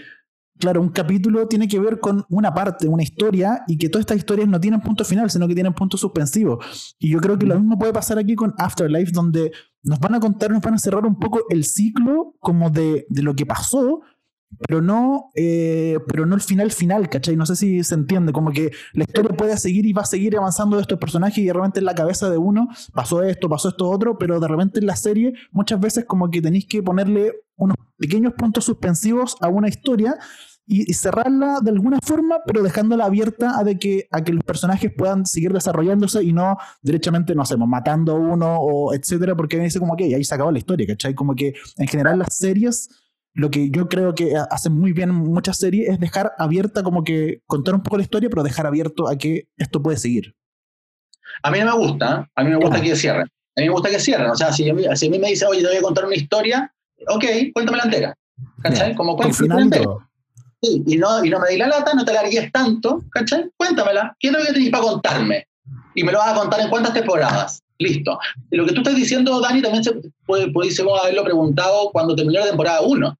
claro, un capítulo tiene que ver con una parte, una historia, y que todas estas historias no tienen punto final, sino que tienen punto suspensivo. Y yo creo que lo mismo puede pasar aquí con Afterlife, donde nos van a contar, nos van a cerrar un poco el ciclo como de, de lo que pasó, pero no, eh, pero no el final final, ¿cachai? No sé si se entiende, como que la historia puede seguir y va a seguir avanzando de estos personajes y de repente en la cabeza de uno pasó esto, pasó esto otro, pero de repente en la serie muchas veces como que tenéis que ponerle unos pequeños puntos suspensivos a una historia y, cerrarla de alguna forma, pero dejándola abierta a, de que, a que los personajes puedan seguir desarrollándose y no derechamente, no sé, matando a uno o etcétera, porque dice como que ahí se acabó la historia, ¿cachai? Como que en general las series lo que yo creo que hacen muy bien muchas series es dejar abierta como que contar un poco la historia, pero dejar abierto a que esto puede seguir. A mí no me gusta, a mí me gusta que cierren. A mí me gusta que cierren. O sea, si a, mí, si a mí me dice, oye, te voy a contar una historia, ok, cuéntame la entera. ¿Cachai? Como cuéntame Sí, y no, y no me di la lata, no te largues tanto, ¿cachai? Cuéntamela. ¿Qué es lo que tienes para contarme? Y me lo vas a contar en cuántas temporadas. Listo. Y lo que tú estás diciendo, Dani, también se puede, pudiésemos haberlo preguntado cuando terminó la temporada 1.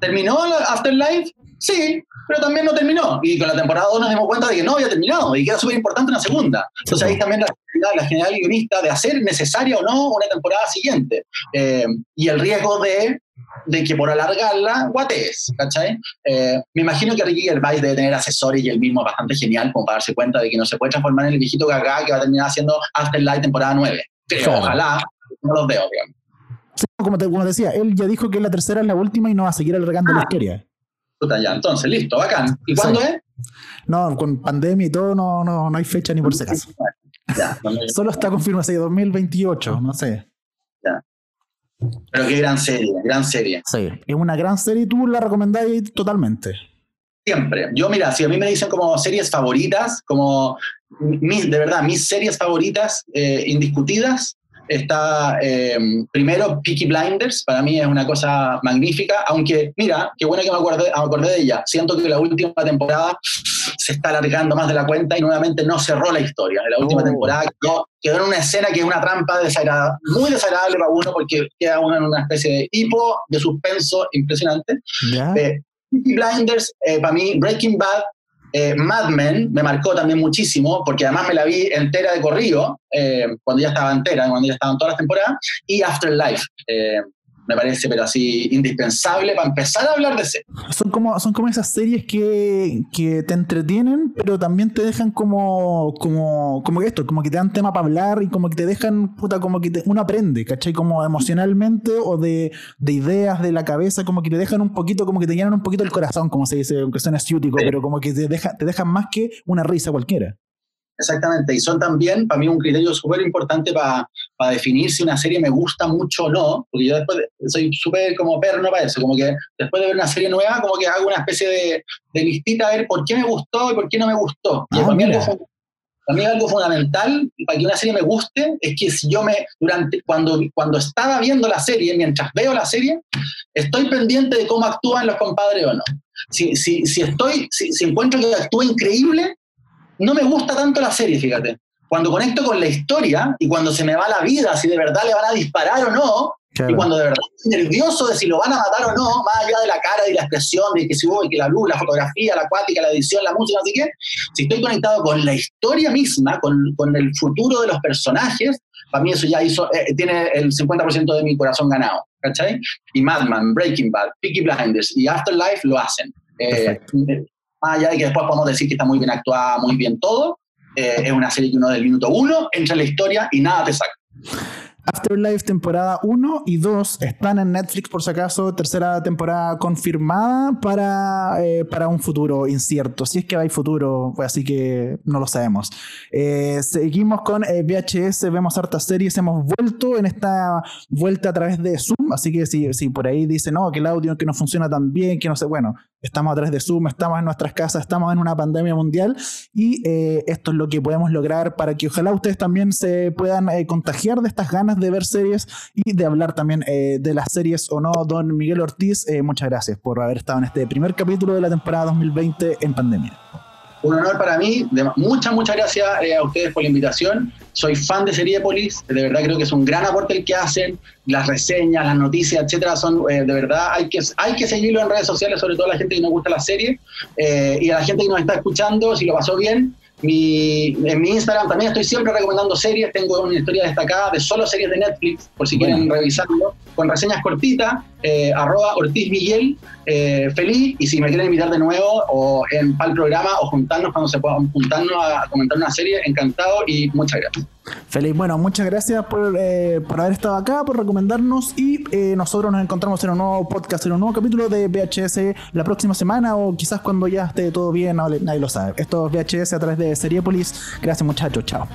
¿Terminó Afterlife? Sí, pero también no terminó. Y con la temporada 2 nos dimos cuenta de que no había terminado y que era súper importante una segunda. Entonces ahí también la, la general guionista de hacer necesaria o no una temporada siguiente. Eh, y el riesgo de, de, que por alargarla, guatees, ¿cachai? Eh, me imagino que Ricky Gervais debe tener asesores y el mismo bastante genial como para darse cuenta de que no se puede transformar en el viejito gaga que va a terminar haciendo Afterlife temporada 9. Pero ojalá, no los veo, digamos como, te, como decía, él ya dijo que la tercera es la última y no va a seguir alargando la ah. historia. Puta, ya, entonces, listo, bacán. ¿Y cuándo es? No, con pandemia y todo no, no, no hay fecha ni por si acaso. Solo está confirmado, así, 2028, no sé. Pero qué gran serie, gran serie. Sí, es una gran serie y tú la recomendáis totalmente. Siempre. Yo, mira, si a mí me dicen como series favoritas, como mis, de verdad, mis series favoritas eh, indiscutidas, Está eh, primero Peaky Blinders, para mí es una cosa magnífica, aunque mira, qué bueno que me acordé, me acordé de ella. Siento que la última temporada se está alargando más de la cuenta y nuevamente no cerró la historia. En la última oh. temporada quedó, en una escena que es una trampa desagradable, muy desagradable para uno porque queda uno en una especie de hipo de suspenso impresionante. Eh, Peaky Blinders, eh, para mí, Breaking Bad eh, Mad Men me marcó también muchísimo, porque además me la vi entera de corrido, eh, cuando ya estaba entera, cuando ya estaban todas las temporadas, y Afterlife. Eh, me parece, pero así indispensable para empezar a hablar de series. Son como, son como esas series que, que, te entretienen, pero también te dejan como, como, como esto, como que te dan tema para hablar y como que te dejan, puta, como que uno aprende, ¿cachai? Como emocionalmente o de, de, ideas de la cabeza, como que te dejan un poquito, como que te llenan un poquito el corazón, como se dice, aunque suene ciútico, pero como que te, deja, te dejan más que una risa cualquiera. Exactamente, y son también para mí un criterio súper importante para definir si una serie me gusta mucho o no, porque yo después soy súper como perno para eso, como que después de ver una serie nueva, como que hago una especie de, de listita a ver por qué me gustó y por qué no me gustó. y ah, para, mí algo, para mí algo fundamental para que una serie me guste es que si yo me, durante, cuando, cuando estaba viendo la serie, mientras veo la serie, estoy pendiente de cómo actúan los compadres o no. Si, si, si estoy, si, si encuentro que actúa increíble, no me gusta tanto la serie, fíjate. Cuando conecto con la historia y cuando se me va la vida, si de verdad le van a disparar o no, Y cuando de verdad estoy nervioso de si lo van a matar o no, más allá de la cara y la expresión, de que si hubo, que la luz, la fotografía, la acuática, la edición, la música, sé qué, si estoy conectado con la historia misma, con, con el futuro de los personajes, para mí eso ya hizo, eh, tiene el 50% de mi corazón ganado, ¿cachai? Y Madman, Breaking Bad, Peaky Blinders y Afterlife lo hacen. Eh, más allá de que después podemos decir que está muy bien actuada, muy bien todo, eh, es una serie que uno del minuto uno entra en la historia y nada te saca. Afterlife temporada 1 y 2 están en Netflix por si acaso, tercera temporada confirmada para, eh, para un futuro incierto, si es que hay futuro, pues así que no lo sabemos. Eh, seguimos con eh, VHS, vemos hartas series, hemos vuelto en esta vuelta a través de Zoom, así que si, si por ahí dicen, no, que el audio que no funciona tan bien, que no sé, bueno, estamos a través de Zoom, estamos en nuestras casas, estamos en una pandemia mundial y esto es lo que podemos lograr para que ojalá ustedes también se puedan contagiar de estas ganas de ver series y de hablar también eh, de las series o no. Don Miguel Ortiz, eh, muchas gracias por haber estado en este primer capítulo de la temporada 2020 en pandemia. Un honor para mí, muchas, muchas gracias eh, a ustedes por la invitación. Soy fan de Seriepolis, de verdad creo que es un gran aporte el que hacen, las reseñas, las noticias, etcétera, son de verdad, hay que, hay que seguirlo en redes sociales, sobre todo a la gente que nos gusta la serie y a la gente que nos está escuchando, si lo pasó bien, mi, en mi Instagram también estoy siempre recomendando series. Tengo una historia destacada de solo series de Netflix, por si quieren revisarlo, con reseñas cortitas, eh, arroba Ortiz Miguel, eh, feliz. Y si me quieren invitar de nuevo o en para el programa o juntarnos cuando se pueda juntarnos a comentar una serie, encantado y muchas gracias. Feliz, bueno, muchas gracias por, eh, por haber estado acá, por recomendarnos y nosotros nos encontramos en un nuevo podcast, en un nuevo capítulo de VHS la próxima semana o quizás cuando ya esté todo bien, nadie lo sabe. Esto es VHS a través de Seriepolis. Gracias muchachos, chao.